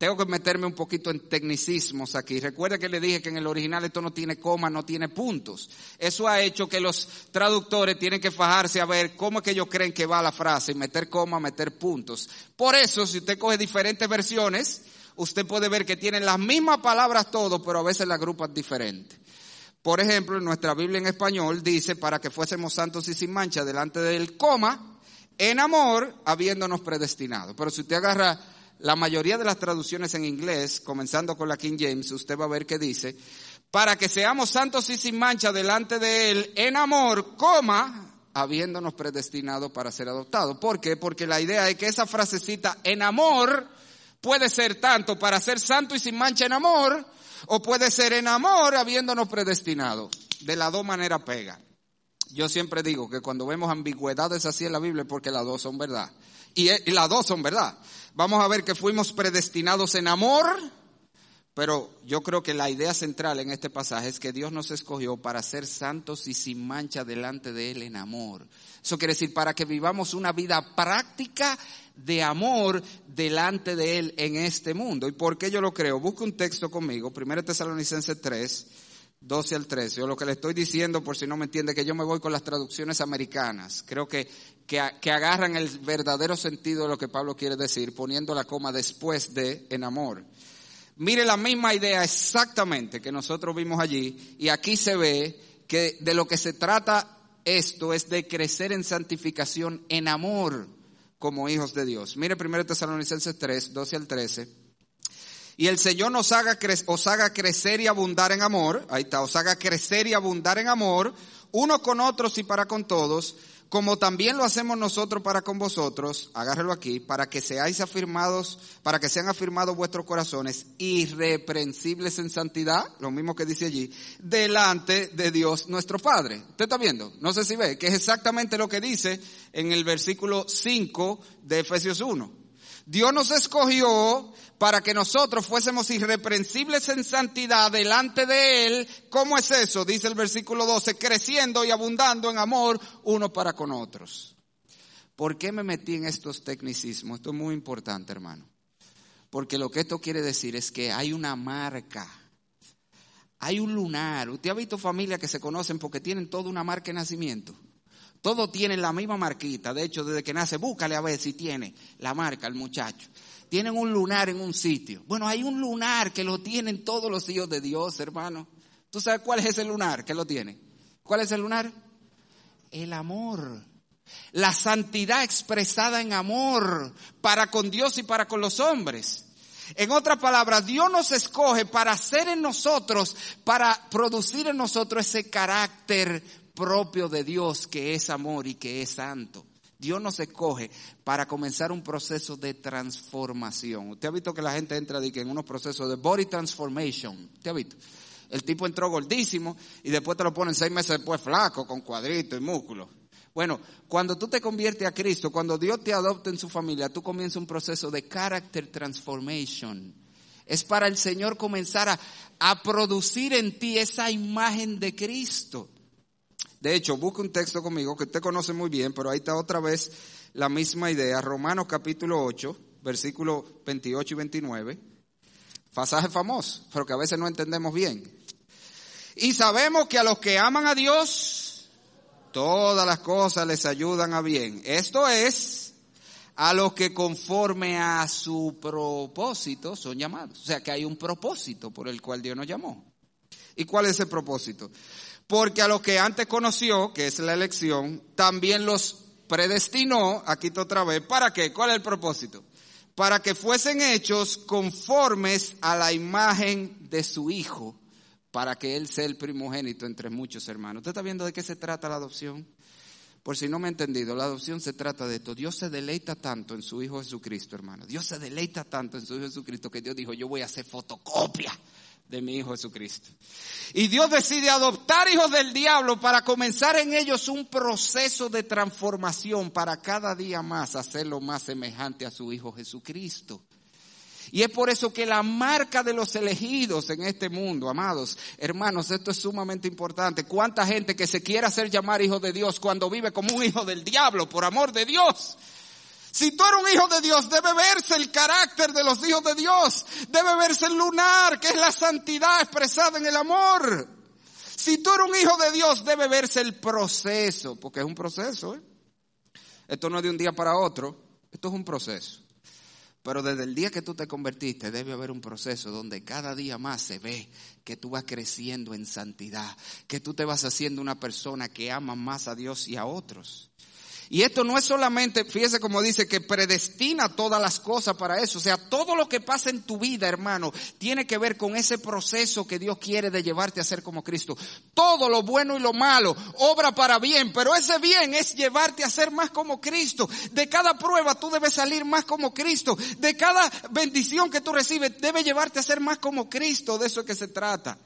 Tengo que meterme un poquito en tecnicismos aquí. Recuerda que le dije que en el original esto no tiene coma, no tiene puntos. Eso ha hecho que los traductores tienen que fajarse a ver cómo es que ellos creen que va la frase y meter coma, meter puntos. Por eso, si usted coge diferentes versiones, usted puede ver que tienen las mismas palabras todos, pero a veces las agrupan diferentes. Por ejemplo, en nuestra Biblia en español dice, para que fuésemos santos y sin mancha delante del coma, en amor, habiéndonos predestinado. Pero si usted agarra la mayoría de las traducciones en inglés, comenzando con la King James, usted va a ver que dice, para que seamos santos y sin mancha delante de Él en amor, coma, habiéndonos predestinado para ser adoptados. ¿Por qué? Porque la idea es que esa frasecita en amor puede ser tanto para ser santo y sin mancha en amor, o puede ser en amor habiéndonos predestinado. De las dos maneras pega. Yo siempre digo que cuando vemos ambigüedades así en la Biblia porque las dos son verdad. Y, y las dos son verdad vamos a ver que fuimos predestinados en amor, pero yo creo que la idea central en este pasaje es que Dios nos escogió para ser santos y sin mancha delante de Él en amor. Eso quiere decir para que vivamos una vida práctica de amor delante de Él en este mundo. ¿Y por qué yo lo creo? Busca un texto conmigo, 1 Tesalonicenses 3, 12 al 13. Yo lo que le estoy diciendo, por si no me entiende, que yo me voy con las traducciones americanas. Creo que, que, que, agarran el verdadero sentido de lo que Pablo quiere decir, poniendo la coma después de en amor. Mire la misma idea exactamente que nosotros vimos allí, y aquí se ve que de lo que se trata esto es de crecer en santificación en amor como hijos de Dios. Mire 1 Tesalonicenses 3, 12 al 13 y el Señor nos haga os haga crecer y abundar en amor, ahí está, os haga crecer y abundar en amor, uno con otros y para con todos, como también lo hacemos nosotros para con vosotros, agárrelo aquí, para que seáis afirmados, para que sean afirmados vuestros corazones, irreprensibles en santidad, lo mismo que dice allí, delante de Dios nuestro Padre. ¿Usted está viendo? No sé si ve, que es exactamente lo que dice en el versículo 5 de Efesios 1. Dios nos escogió para que nosotros fuésemos irreprensibles en santidad delante de Él. ¿Cómo es eso? Dice el versículo 12, creciendo y abundando en amor uno para con otros. ¿Por qué me metí en estos tecnicismos? Esto es muy importante, hermano. Porque lo que esto quiere decir es que hay una marca, hay un lunar. Usted ha visto familias que se conocen porque tienen toda una marca de nacimiento. Todos tienen la misma marquita. De hecho, desde que nace, búscale a ver si tiene la marca el muchacho. Tienen un lunar en un sitio. Bueno, hay un lunar que lo tienen todos los hijos de Dios, hermano. ¿Tú sabes cuál es ese lunar que lo tiene? ¿Cuál es el lunar? El amor. La santidad expresada en amor para con Dios y para con los hombres. En otras palabras, Dios nos escoge para hacer en nosotros, para producir en nosotros ese carácter propio de Dios que es amor y que es santo. Dios nos escoge para comenzar un proceso de transformación. Usted ha visto que la gente entra en unos procesos de body transformation. ¿Usted ha visto? El tipo entró gordísimo y después te lo ponen seis meses después flaco, con cuadritos y músculos. Bueno, cuando tú te conviertes a Cristo, cuando Dios te adopta en su familia, tú comienzas un proceso de character transformation. Es para el Señor comenzar a, a producir en ti esa imagen de Cristo. De hecho, busque un texto conmigo que usted conoce muy bien, pero ahí está otra vez la misma idea. Romanos capítulo 8, versículos 28 y 29. Pasaje famoso, pero que a veces no entendemos bien. Y sabemos que a los que aman a Dios, todas las cosas les ayudan a bien. Esto es a los que conforme a su propósito son llamados. O sea que hay un propósito por el cual Dios nos llamó. ¿Y cuál es ese propósito? Porque a los que antes conoció, que es la elección, también los predestinó, aquí otra vez, ¿para qué? ¿Cuál es el propósito? Para que fuesen hechos conformes a la imagen de su Hijo, para que Él sea el primogénito entre muchos hermanos. ¿Usted está viendo de qué se trata la adopción? Por si no me ha entendido, la adopción se trata de esto. Dios se deleita tanto en su Hijo Jesucristo, hermano. Dios se deleita tanto en su Hijo Jesucristo que Dios dijo, yo voy a hacer fotocopia de mi Hijo Jesucristo. Y Dios decide adoptar hijos del diablo para comenzar en ellos un proceso de transformación para cada día más hacerlo más semejante a su Hijo Jesucristo. Y es por eso que la marca de los elegidos en este mundo, amados hermanos, esto es sumamente importante. ¿Cuánta gente que se quiere hacer llamar hijo de Dios cuando vive como un hijo del diablo, por amor de Dios? Si tú eres un hijo de Dios, debe verse el carácter de los hijos de Dios. Debe verse el lunar, que es la santidad expresada en el amor. Si tú eres un hijo de Dios, debe verse el proceso, porque es un proceso. ¿eh? Esto no es de un día para otro, esto es un proceso. Pero desde el día que tú te convertiste debe haber un proceso donde cada día más se ve que tú vas creciendo en santidad, que tú te vas haciendo una persona que ama más a Dios y a otros. Y esto no es solamente, fíjese como dice, que predestina todas las cosas para eso. O sea, todo lo que pasa en tu vida, hermano, tiene que ver con ese proceso que Dios quiere de llevarte a ser como Cristo. Todo lo bueno y lo malo obra para bien, pero ese bien es llevarte a ser más como Cristo. De cada prueba tú debes salir más como Cristo. De cada bendición que tú recibes debe llevarte a ser más como Cristo. De eso es que se trata.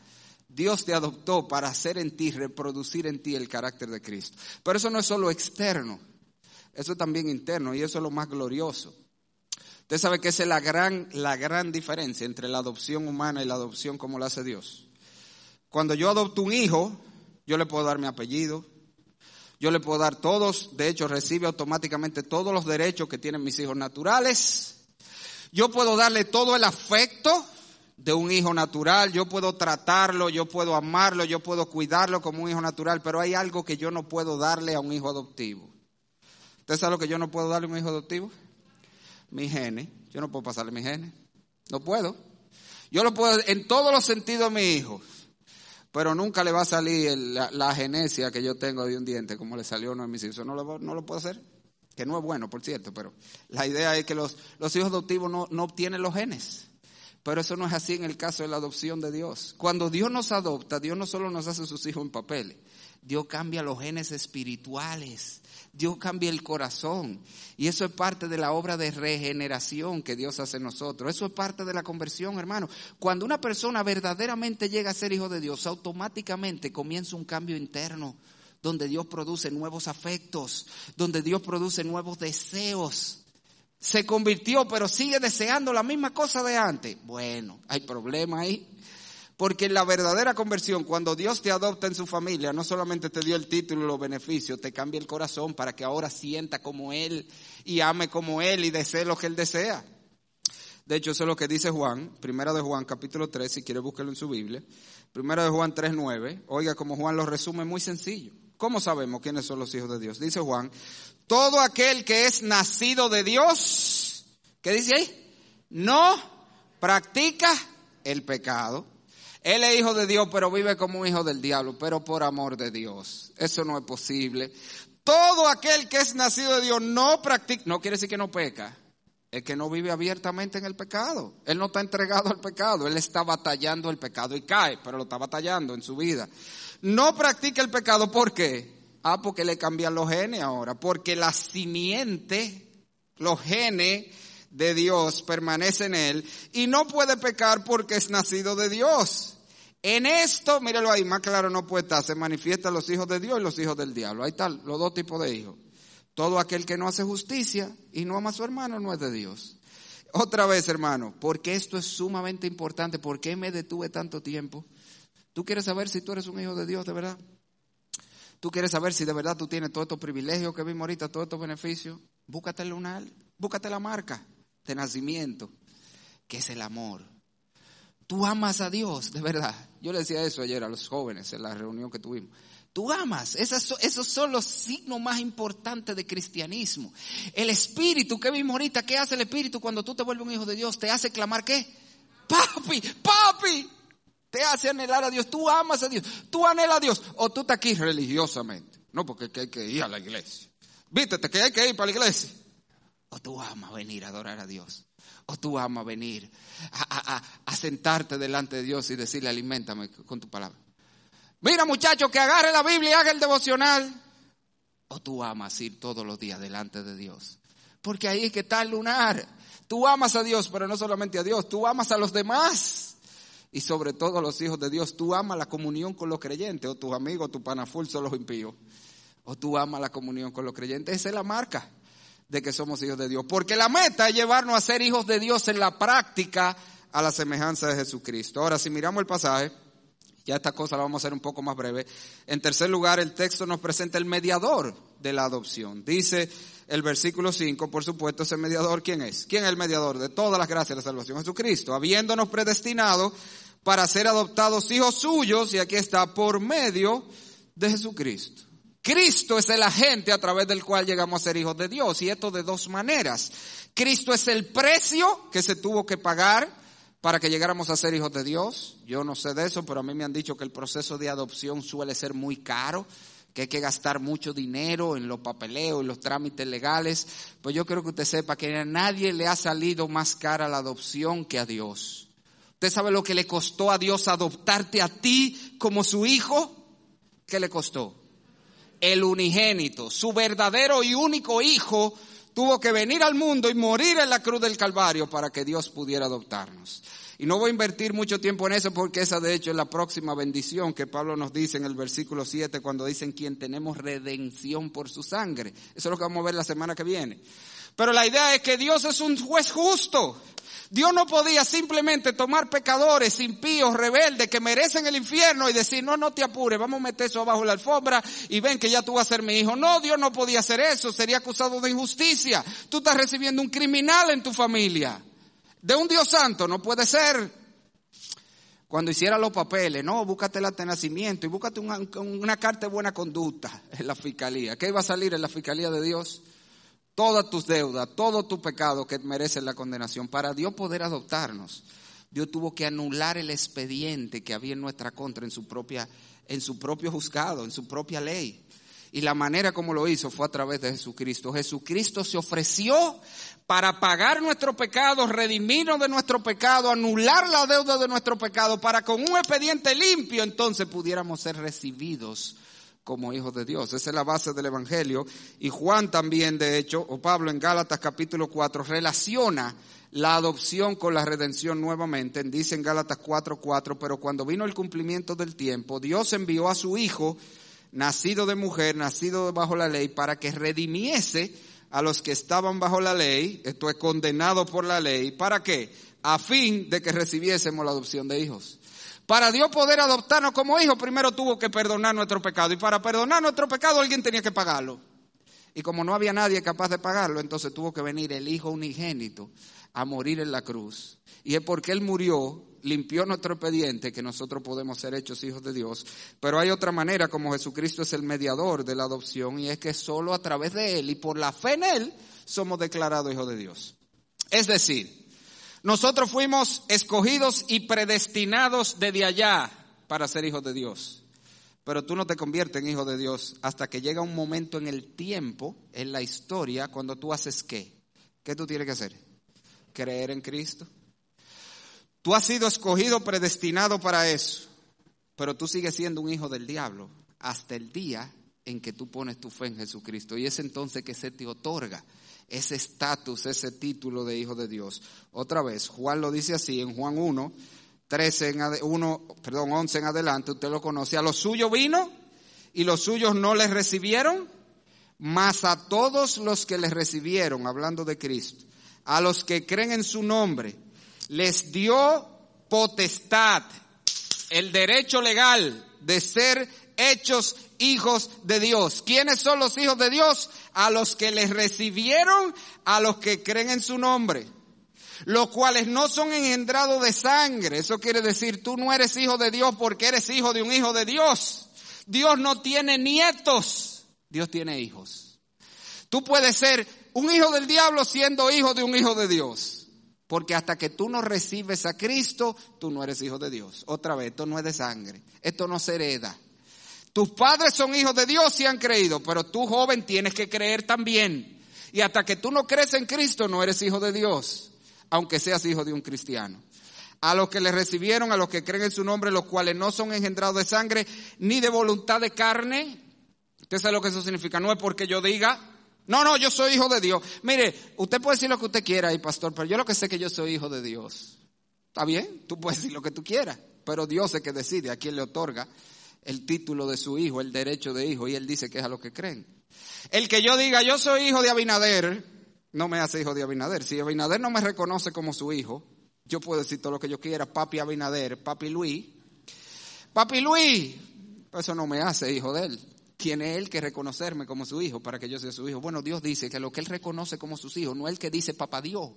Dios te adoptó para hacer en ti, reproducir en ti el carácter de Cristo. Pero eso no es solo externo. Eso es también interno y eso es lo más glorioso. Usted sabe que esa es la gran, la gran diferencia entre la adopción humana y la adopción como la hace Dios. Cuando yo adopto un hijo, yo le puedo dar mi apellido, yo le puedo dar todos, de hecho recibe automáticamente todos los derechos que tienen mis hijos naturales. Yo puedo darle todo el afecto de un hijo natural, yo puedo tratarlo, yo puedo amarlo, yo puedo cuidarlo como un hijo natural, pero hay algo que yo no puedo darle a un hijo adoptivo. ¿Usted sabe lo que yo no puedo darle a un hijo adoptivo? Mi genes. Yo no puedo pasarle mi genes. No puedo. Yo lo puedo en todos los sentidos a mi hijo. Pero nunca le va a salir la, genesia que yo tengo de un diente como le salió a uno de mis hijos. no lo, no lo puedo hacer. Que no es bueno, por cierto, pero la idea es que los, hijos adoptivos no, no obtienen los genes. Pero eso no es así en el caso de la adopción de Dios. Cuando Dios nos adopta, Dios no solo nos hace sus hijos en papel, Dios cambia los genes espirituales. Dios cambia el corazón. Y eso es parte de la obra de regeneración que Dios hace en nosotros. Eso es parte de la conversión, hermano. Cuando una persona verdaderamente llega a ser hijo de Dios, automáticamente comienza un cambio interno, donde Dios produce nuevos afectos, donde Dios produce nuevos deseos. Se convirtió, pero sigue deseando la misma cosa de antes. Bueno, hay problema ahí. Porque la verdadera conversión, cuando Dios te adopta en su familia, no solamente te dio el título y los beneficios, te cambia el corazón para que ahora sienta como Él y ame como Él y desee lo que Él desea. De hecho, eso es lo que dice Juan, primera de Juan, capítulo 3, si quiere búsquelo en su Biblia. Primera de Juan 3, 9. Oiga, como Juan lo resume muy sencillo. ¿Cómo sabemos quiénes son los hijos de Dios? Dice Juan, todo aquel que es nacido de Dios, ¿qué dice ahí? No practica el pecado él es hijo de Dios, pero vive como un hijo del diablo, pero por amor de Dios. Eso no es posible. Todo aquel que es nacido de Dios no practica, no quiere decir que no peca, es que no vive abiertamente en el pecado. Él no está entregado al pecado, él está batallando el pecado y cae, pero lo está batallando en su vida. No practica el pecado, ¿por qué? Ah, porque le cambian los genes ahora, porque la simiente, los genes de Dios permanece en él y no puede pecar porque es nacido de Dios. En esto, míralo ahí, más claro no puede estar, se manifiestan los hijos de Dios y los hijos del diablo. Ahí están los dos tipos de hijos. Todo aquel que no hace justicia y no ama a su hermano no es de Dios. Otra vez, hermano, porque esto es sumamente importante. ¿Por qué me detuve tanto tiempo? ¿Tú quieres saber si tú eres un hijo de Dios de verdad? ¿Tú quieres saber si de verdad tú tienes todos estos privilegios que vimos ahorita, todos estos beneficios? Búscate el lunar, búscate la marca de nacimiento, que es el amor. Tú amas a Dios, de verdad. Yo le decía eso ayer a los jóvenes en la reunión que tuvimos. Tú amas. Esos son los signos más importantes de cristianismo. El espíritu que vimos ahorita, ¿qué hace el espíritu cuando tú te vuelves un hijo de Dios? Te hace clamar qué? Papi, papi. Te hace anhelar a Dios. Tú amas a Dios. Tú anhelas a Dios. O tú estás aquí religiosamente. No, porque hay que ir a la iglesia. Vístete que hay que ir para la iglesia. O tú amas venir a adorar a Dios. O tú amas venir a, a sentarte delante de Dios y decirle, alimentame con tu palabra. Mira muchacho, que agarre la Biblia y haga el devocional. O tú amas ir todos los días delante de Dios. Porque ahí es que está el lunar. Tú amas a Dios, pero no solamente a Dios, tú amas a los demás. Y sobre todo a los hijos de Dios, tú amas la comunión con los creyentes, o tus amigos, tu panaful son los impíos. O tú amas la comunión con los creyentes. Esa es la marca de que somos hijos de Dios. Porque la meta es llevarnos a ser hijos de Dios en la práctica a la semejanza de Jesucristo. Ahora, si miramos el pasaje, ya esta cosa la vamos a hacer un poco más breve. En tercer lugar, el texto nos presenta el mediador de la adopción. Dice el versículo 5, por supuesto, ese mediador, ¿quién es? ¿Quién es el mediador de todas las gracias de la salvación? Jesucristo, habiéndonos predestinado para ser adoptados hijos suyos, y aquí está, por medio de Jesucristo. Cristo es el agente a través del cual llegamos a ser hijos de Dios, y esto de dos maneras. Cristo es el precio que se tuvo que pagar para que llegáramos a ser hijos de Dios. Yo no sé de eso, pero a mí me han dicho que el proceso de adopción suele ser muy caro, que hay que gastar mucho dinero en los papeleos, en los trámites legales. Pues yo creo que usted sepa que a nadie le ha salido más cara la adopción que a Dios. ¿Usted sabe lo que le costó a Dios adoptarte a ti como su hijo? ¿Qué le costó? El unigénito, su verdadero y único hijo tuvo que venir al mundo y morir en la cruz del Calvario para que Dios pudiera adoptarnos. Y no voy a invertir mucho tiempo en eso porque esa de hecho es la próxima bendición que Pablo nos dice en el versículo 7 cuando dicen quien tenemos redención por su sangre. Eso es lo que vamos a ver la semana que viene. Pero la idea es que Dios es un juez justo. Dios no podía simplemente tomar pecadores, impíos, rebeldes, que merecen el infierno y decir, no, no te apures, vamos a meter eso abajo la alfombra y ven que ya tú vas a ser mi hijo. No, Dios no podía hacer eso, sería acusado de injusticia. Tú estás recibiendo un criminal en tu familia. De un Dios santo, no puede ser. Cuando hiciera los papeles, no, búscate el atenacimiento y búscate una, una carta de buena conducta en la fiscalía. ¿Qué iba a salir en la fiscalía de Dios? Todas tus deudas, todo tu pecado que merece la condenación. Para Dios poder adoptarnos, Dios tuvo que anular el expediente que había en nuestra contra en su propia, en su propio juzgado, en su propia ley. Y la manera como lo hizo fue a través de Jesucristo. Jesucristo se ofreció para pagar nuestro pecado, redimirnos de nuestro pecado, anular la deuda de nuestro pecado, para con un expediente limpio entonces pudiéramos ser recibidos como hijos de Dios. Esa es la base del Evangelio. Y Juan también, de hecho, o Pablo en Gálatas capítulo 4, relaciona la adopción con la redención nuevamente. Dice en Gálatas 4, 4, pero cuando vino el cumplimiento del tiempo, Dios envió a su Hijo, nacido de mujer, nacido bajo la ley, para que redimiese a los que estaban bajo la ley, esto es condenado por la ley, ¿para qué? A fin de que recibiésemos la adopción de hijos. Para Dios poder adoptarnos como hijos, primero tuvo que perdonar nuestro pecado. Y para perdonar nuestro pecado, alguien tenía que pagarlo. Y como no había nadie capaz de pagarlo, entonces tuvo que venir el Hijo unigénito a morir en la cruz. Y es porque Él murió, limpió nuestro expediente, que nosotros podemos ser hechos hijos de Dios. Pero hay otra manera, como Jesucristo es el mediador de la adopción, y es que solo a través de Él y por la fe en Él somos declarados hijos de Dios. Es decir, nosotros fuimos escogidos y predestinados desde allá para ser hijos de Dios. Pero tú no te conviertes en hijo de Dios hasta que llega un momento en el tiempo, en la historia, cuando tú haces qué. ¿Qué tú tienes que hacer? Creer en Cristo. Tú has sido escogido, predestinado para eso, pero tú sigues siendo un hijo del diablo hasta el día en que tú pones tu fe en Jesucristo. Y es entonces que se te otorga ese estatus, ese título de hijo de Dios. Otra vez, Juan lo dice así en Juan 1, 13 en 1, perdón, 11 en adelante, usted lo conoce. A los suyos vino y los suyos no les recibieron, mas a todos los que les recibieron, hablando de Cristo, a los que creen en su nombre, les dio potestad, el derecho legal de ser hechos hijos de Dios. ¿Quiénes son los hijos de Dios? A los que les recibieron, a los que creen en su nombre. Los cuales no son engendrados de sangre. Eso quiere decir, tú no eres hijo de Dios porque eres hijo de un hijo de Dios. Dios no tiene nietos, Dios tiene hijos. Tú puedes ser un hijo del diablo siendo hijo de un hijo de Dios. Porque hasta que tú no recibes a Cristo, tú no eres hijo de Dios. Otra vez, esto no es de sangre, esto no se hereda. Tus padres son hijos de Dios y han creído, pero tú joven tienes que creer también. Y hasta que tú no crees en Cristo, no eres hijo de Dios, aunque seas hijo de un cristiano. A los que le recibieron, a los que creen en su nombre, los cuales no son engendrados de sangre, ni de voluntad de carne. Usted sabe lo que eso significa. No es porque yo diga, no, no, yo soy hijo de Dios. Mire, usted puede decir lo que usted quiera ahí, pastor, pero yo lo que sé es que yo soy hijo de Dios. ¿Está bien? Tú puedes decir lo que tú quieras, pero Dios es el que decide a quién le otorga el título de su hijo, el derecho de hijo, y él dice que es a lo que creen. El que yo diga, yo soy hijo de Abinader, no me hace hijo de Abinader. Si Abinader no me reconoce como su hijo, yo puedo decir todo lo que yo quiera, papi Abinader, papi Luis. Papi Luis, eso no me hace hijo de él. Tiene él que reconocerme como su hijo para que yo sea su hijo. Bueno, Dios dice que lo que él reconoce como sus hijos, no es el que dice papá Dios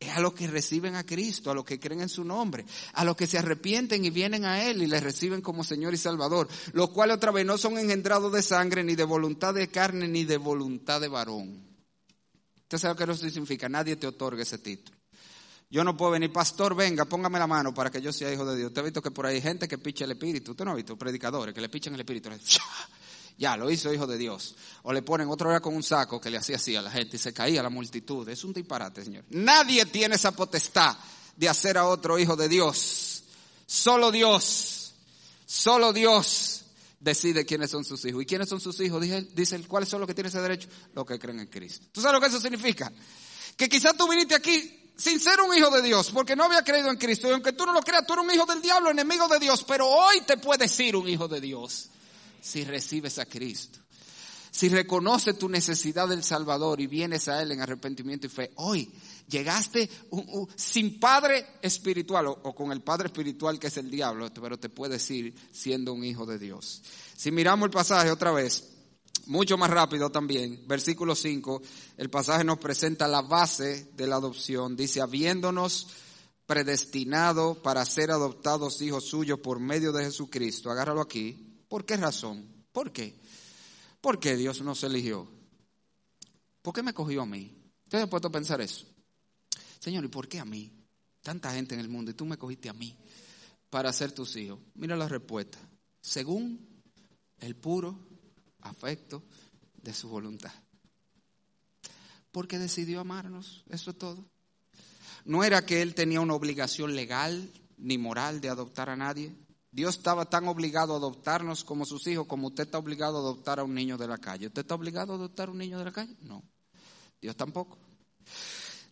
es a los que reciben a Cristo, a los que creen en su nombre, a los que se arrepienten y vienen a Él y le reciben como Señor y Salvador, los cuales otra vez no son engendrados de sangre, ni de voluntad de carne, ni de voluntad de varón. Usted sabe lo que eso significa, nadie te otorga ese título. Yo no puedo venir, pastor, venga, póngame la mano para que yo sea hijo de Dios. Usted ha visto que por ahí hay gente que picha el espíritu. Usted no ha visto predicadores que le pichan el espíritu ya lo hizo hijo de Dios. O le ponen otro día con un saco que le hacía así a la gente y se caía la multitud. Es un disparate, Señor. Nadie tiene esa potestad de hacer a otro hijo de Dios. Solo Dios, solo Dios decide quiénes son sus hijos. ¿Y quiénes son sus hijos? Dice, dice ¿cuáles son los que tienen ese derecho? Los que creen en Cristo. ¿Tú sabes lo que eso significa? Que quizás tú viniste aquí sin ser un hijo de Dios, porque no había creído en Cristo. Y aunque tú no lo creas, tú eres un hijo del diablo, enemigo de Dios, pero hoy te puedes ser un hijo de Dios si recibes a Cristo. Si reconoces tu necesidad del Salvador y vienes a Él en arrepentimiento y fe, hoy llegaste sin padre espiritual o, con el padre espiritual que es el diablo, pero te puedes ir siendo un hijo de Dios. Si miramos el pasaje otra vez, mucho más rápido también, versículo 5, el pasaje nos presenta la base de la adopción. Dice, habiéndonos predestinado para ser adoptados hijos suyos por medio de Jesucristo. Agárralo aquí. ¿Por qué razón? ¿Por qué? ¿Por qué Dios nos eligió? ¿Por qué me cogió a mí? ¿Usted ha puesto a pensar eso? Señor, ¿y por qué a mí? Tanta gente en el mundo y tú me cogiste a mí para ser tus hijos. Mira la respuesta. Según el puro afecto de su voluntad. Porque decidió amarnos, eso es todo. No era que él tenía una obligación legal ni moral de adoptar a nadie. Dios estaba tan obligado a adoptarnos como sus hijos como usted está obligado a adoptar a un niño de la calle. ¿Usted está obligado a adoptar a un niño de la calle? No. Dios tampoco.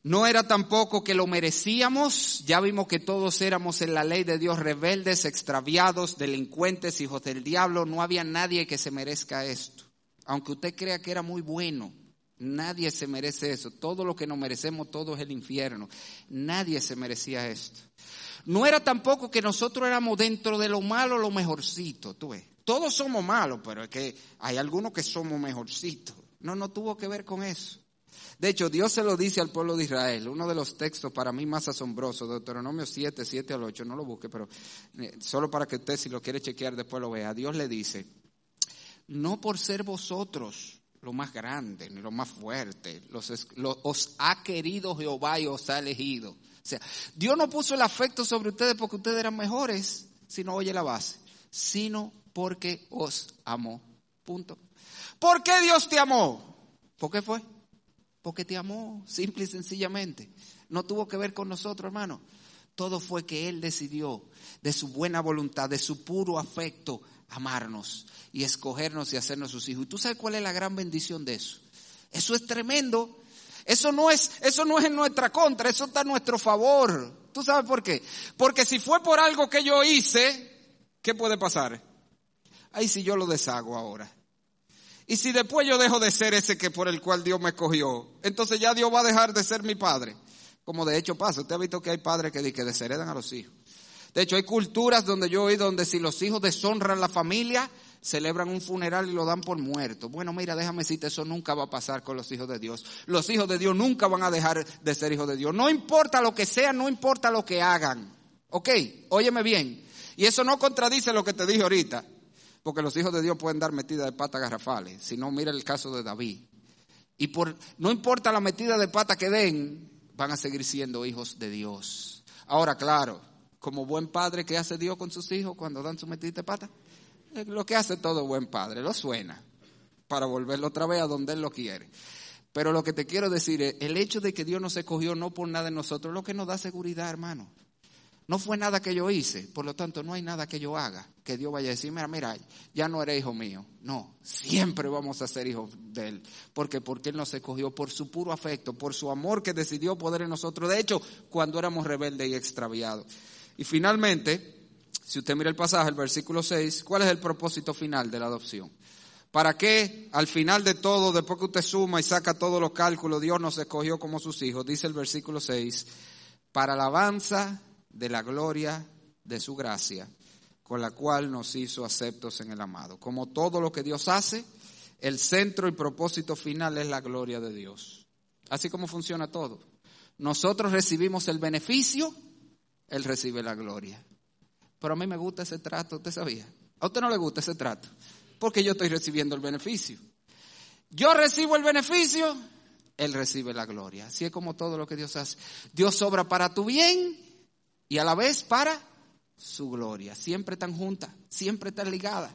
No era tampoco que lo merecíamos, ya vimos que todos éramos en la ley de Dios rebeldes, extraviados, delincuentes, hijos del diablo, no había nadie que se merezca esto. Aunque usted crea que era muy bueno, nadie se merece eso. Todo lo que nos merecemos, todo es el infierno. Nadie se merecía esto. No era tampoco que nosotros éramos dentro de lo malo lo mejorcito, tú ves. Todos somos malos, pero es que hay algunos que somos mejorcitos. No, no tuvo que ver con eso. De hecho, Dios se lo dice al pueblo de Israel. Uno de los textos para mí más asombrosos, Deuteronomio 7, 7 al 8, no lo busque, pero eh, solo para que usted si lo quiere chequear después lo vea. Dios le dice, no por ser vosotros lo más grande ni lo más fuerte, los, os ha querido Jehová y os ha elegido o sea, Dios no puso el afecto sobre ustedes porque ustedes eran mejores, sino oye la base, sino porque os amó. Punto. ¿Por qué Dios te amó? ¿Por qué fue? Porque te amó, simple y sencillamente. No tuvo que ver con nosotros, hermano. Todo fue que Él decidió, de su buena voluntad, de su puro afecto, amarnos y escogernos y hacernos sus hijos. ¿Y tú sabes cuál es la gran bendición de eso? Eso es tremendo. Eso no es, eso no es en nuestra contra, eso está a nuestro favor. ¿Tú sabes por qué? Porque si fue por algo que yo hice, ¿qué puede pasar? Ahí si yo lo deshago ahora. Y si después yo dejo de ser ese que por el cual Dios me escogió, entonces ya Dios va a dejar de ser mi padre. Como de hecho pasa. Usted ha visto que hay padres que, que desheredan a los hijos. De hecho, hay culturas donde yo he donde si los hijos deshonran la familia, celebran un funeral y lo dan por muerto. Bueno, mira, déjame decirte, eso nunca va a pasar con los hijos de Dios. Los hijos de Dios nunca van a dejar de ser hijos de Dios. No importa lo que sean, no importa lo que hagan. ¿Ok? Óyeme bien. Y eso no contradice lo que te dije ahorita. porque los hijos de Dios pueden dar metidas de pata garrafales. Si no, mira el caso de David. Y por, no importa la metida de pata que den, van a seguir siendo hijos de Dios. Ahora, claro, como buen padre, ¿qué hace Dios con sus hijos cuando dan su metida de pata? Lo que hace todo buen padre, lo suena para volverlo otra vez a donde Él lo quiere. Pero lo que te quiero decir es, el hecho de que Dios nos escogió no por nada en nosotros, lo que nos da seguridad, hermano. No fue nada que yo hice, por lo tanto no hay nada que yo haga que Dios vaya a decir, mira, mira, ya no eres hijo mío. No, siempre vamos a ser hijos de Él. porque Porque Él nos escogió por su puro afecto, por su amor que decidió poder en nosotros. De hecho, cuando éramos rebeldes y extraviados. Y finalmente, si usted mira el pasaje, el versículo 6, ¿cuál es el propósito final de la adopción? ¿Para qué al final de todo, después que usted suma y saca todos los cálculos, Dios nos escogió como sus hijos? Dice el versículo 6, para alabanza de la gloria de su gracia, con la cual nos hizo aceptos en el amado. Como todo lo que Dios hace, el centro y propósito final es la gloria de Dios. Así como funciona todo. Nosotros recibimos el beneficio, Él recibe la gloria. Pero a mí me gusta ese trato, ¿usted sabía? ¿A usted no le gusta ese trato? Porque yo estoy recibiendo el beneficio. Yo recibo el beneficio, Él recibe la gloria. Así es como todo lo que Dios hace. Dios obra para tu bien y a la vez para su gloria. Siempre están juntas, siempre están ligadas.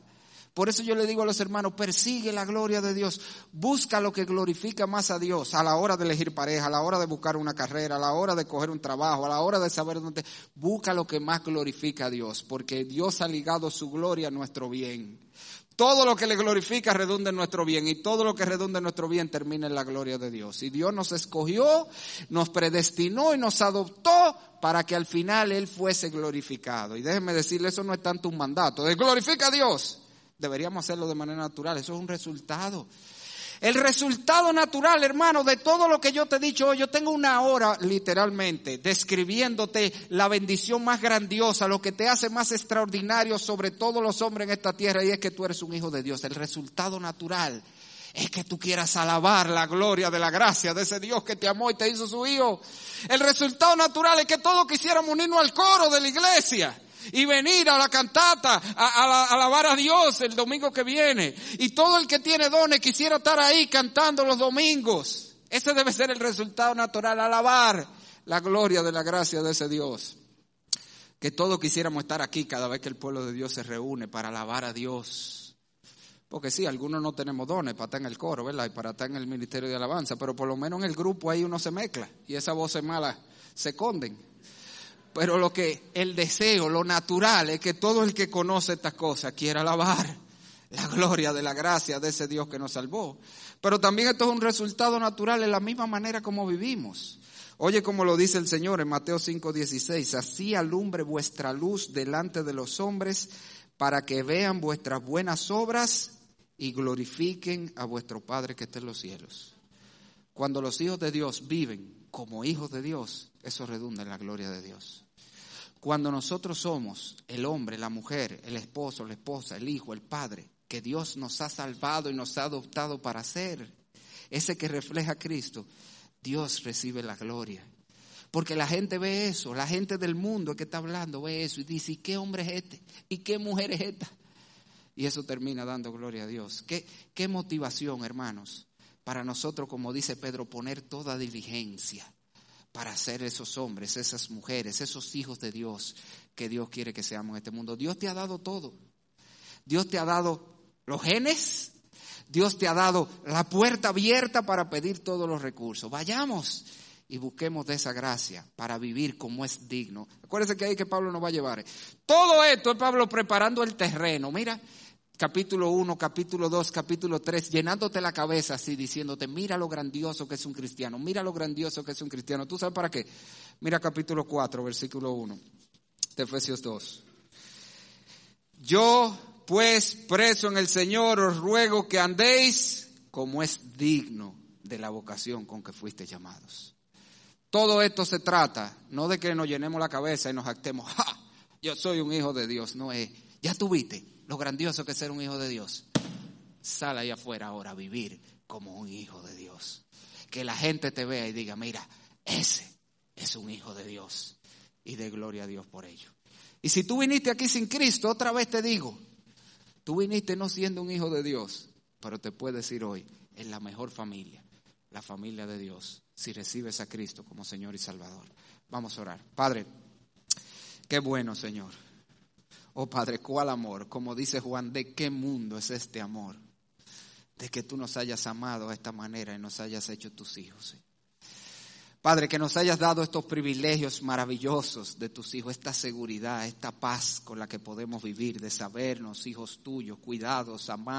Por eso yo le digo a los hermanos, persigue la gloria de Dios, busca lo que glorifica más a Dios a la hora de elegir pareja, a la hora de buscar una carrera, a la hora de coger un trabajo, a la hora de saber dónde, busca lo que más glorifica a Dios, porque Dios ha ligado su gloria a nuestro bien. Todo lo que le glorifica redunda en nuestro bien y todo lo que redunda en nuestro bien termina en la gloria de Dios. Y Dios nos escogió, nos predestinó y nos adoptó para que al final Él fuese glorificado. Y déjenme decirle, eso no es tanto un mandato, de glorifica a Dios. Deberíamos hacerlo de manera natural, eso es un resultado. El resultado natural, hermano, de todo lo que yo te he dicho hoy, yo tengo una hora literalmente describiéndote la bendición más grandiosa, lo que te hace más extraordinario sobre todos los hombres en esta tierra y es que tú eres un hijo de Dios. El resultado natural es que tú quieras alabar la gloria de la gracia de ese Dios que te amó y te hizo su hijo. El resultado natural es que todos quisiéramos unirnos al coro de la iglesia y venir a la cantata a, alabar a Dios el domingo que viene. Y todo el que tiene dones quisiera estar ahí cantando los domingos. Ese debe ser el resultado natural, alabar la gloria de la gracia de ese Dios. Que todos quisiéramos estar aquí cada vez que el pueblo de Dios se reúne para alabar a Dios. Porque sí, algunos no tenemos dones para estar en el coro, ¿verdad? Y para estar en el ministerio de alabanza, pero por lo menos en el grupo ahí uno se mezcla y esas voces malas se conden. Pero lo que el deseo, lo natural, es que todo el que conoce estas cosas quiera alabar la gloria de la gracia de ese Dios que nos salvó. Pero también esto es un resultado natural en la misma manera como vivimos. Oye como lo dice el Señor en Mateo 5:16, así alumbre vuestra luz delante de los hombres para que vean vuestras buenas obras y glorifiquen a vuestro Padre que está en los cielos. Cuando los hijos de Dios viven como hijos de Dios, eso redunda en la gloria de Dios. Cuando nosotros somos el hombre, la mujer, el esposo, la esposa, el hijo, el padre, que Dios nos ha salvado y nos ha adoptado para ser, ese que refleja a Cristo, Dios recibe la gloria. Porque la gente ve eso, la gente del mundo que está hablando ve eso y dice, ¿y qué hombre es este? ¿Y qué mujer es esta? Y eso termina dando gloria a Dios. ¿Qué, qué motivación, hermanos? para nosotros, como dice Pedro, poner toda diligencia para ser esos hombres, esas mujeres, esos hijos de Dios que Dios quiere que seamos en este mundo. Dios te ha dado todo. Dios te ha dado los genes, Dios te ha dado la puerta abierta para pedir todos los recursos. Vayamos y busquemos de esa gracia para vivir como es digno. Acuérdense que ahí que Pablo nos va a llevar. Todo esto es Pablo preparando el terreno. Mira, capítulo 1, capítulo 2, capítulo 3, llenándote la cabeza así, diciéndote, mira lo grandioso que es un cristiano, mira lo grandioso que es un cristiano. ¿Tú sabes para qué? Mira capítulo 4, versículo 1 de Efesios 2. Yo, pues, preso en el Señor, os ruego que andéis como es digno de la vocación con que fuiste llamados. Todo esto se trata, no de que nos llenemos la cabeza y nos actemos, ¡ja! Yo soy un hijo de Dios, no es, ya tuviste, lo grandioso que es ser un hijo de Dios. Sal ahí afuera ahora a vivir como un hijo de Dios. Que la gente te vea y diga, mira, ese es un hijo de Dios. Y de gloria a Dios por ello. Y si tú viniste aquí sin Cristo, otra vez te digo, Tú viniste no siendo un hijo de Dios, pero te puedes decir hoy, es la mejor familia, la familia de Dios, si recibes a Cristo como Señor y Salvador. Vamos a orar. Padre, qué bueno, Señor. Oh Padre, cuál amor. Como dice Juan, ¿de qué mundo es este amor? De que tú nos hayas amado de esta manera y nos hayas hecho tus hijos. Padre, que nos hayas dado estos privilegios maravillosos de tus hijos, esta seguridad, esta paz con la que podemos vivir, de sabernos hijos tuyos, cuidados, amados.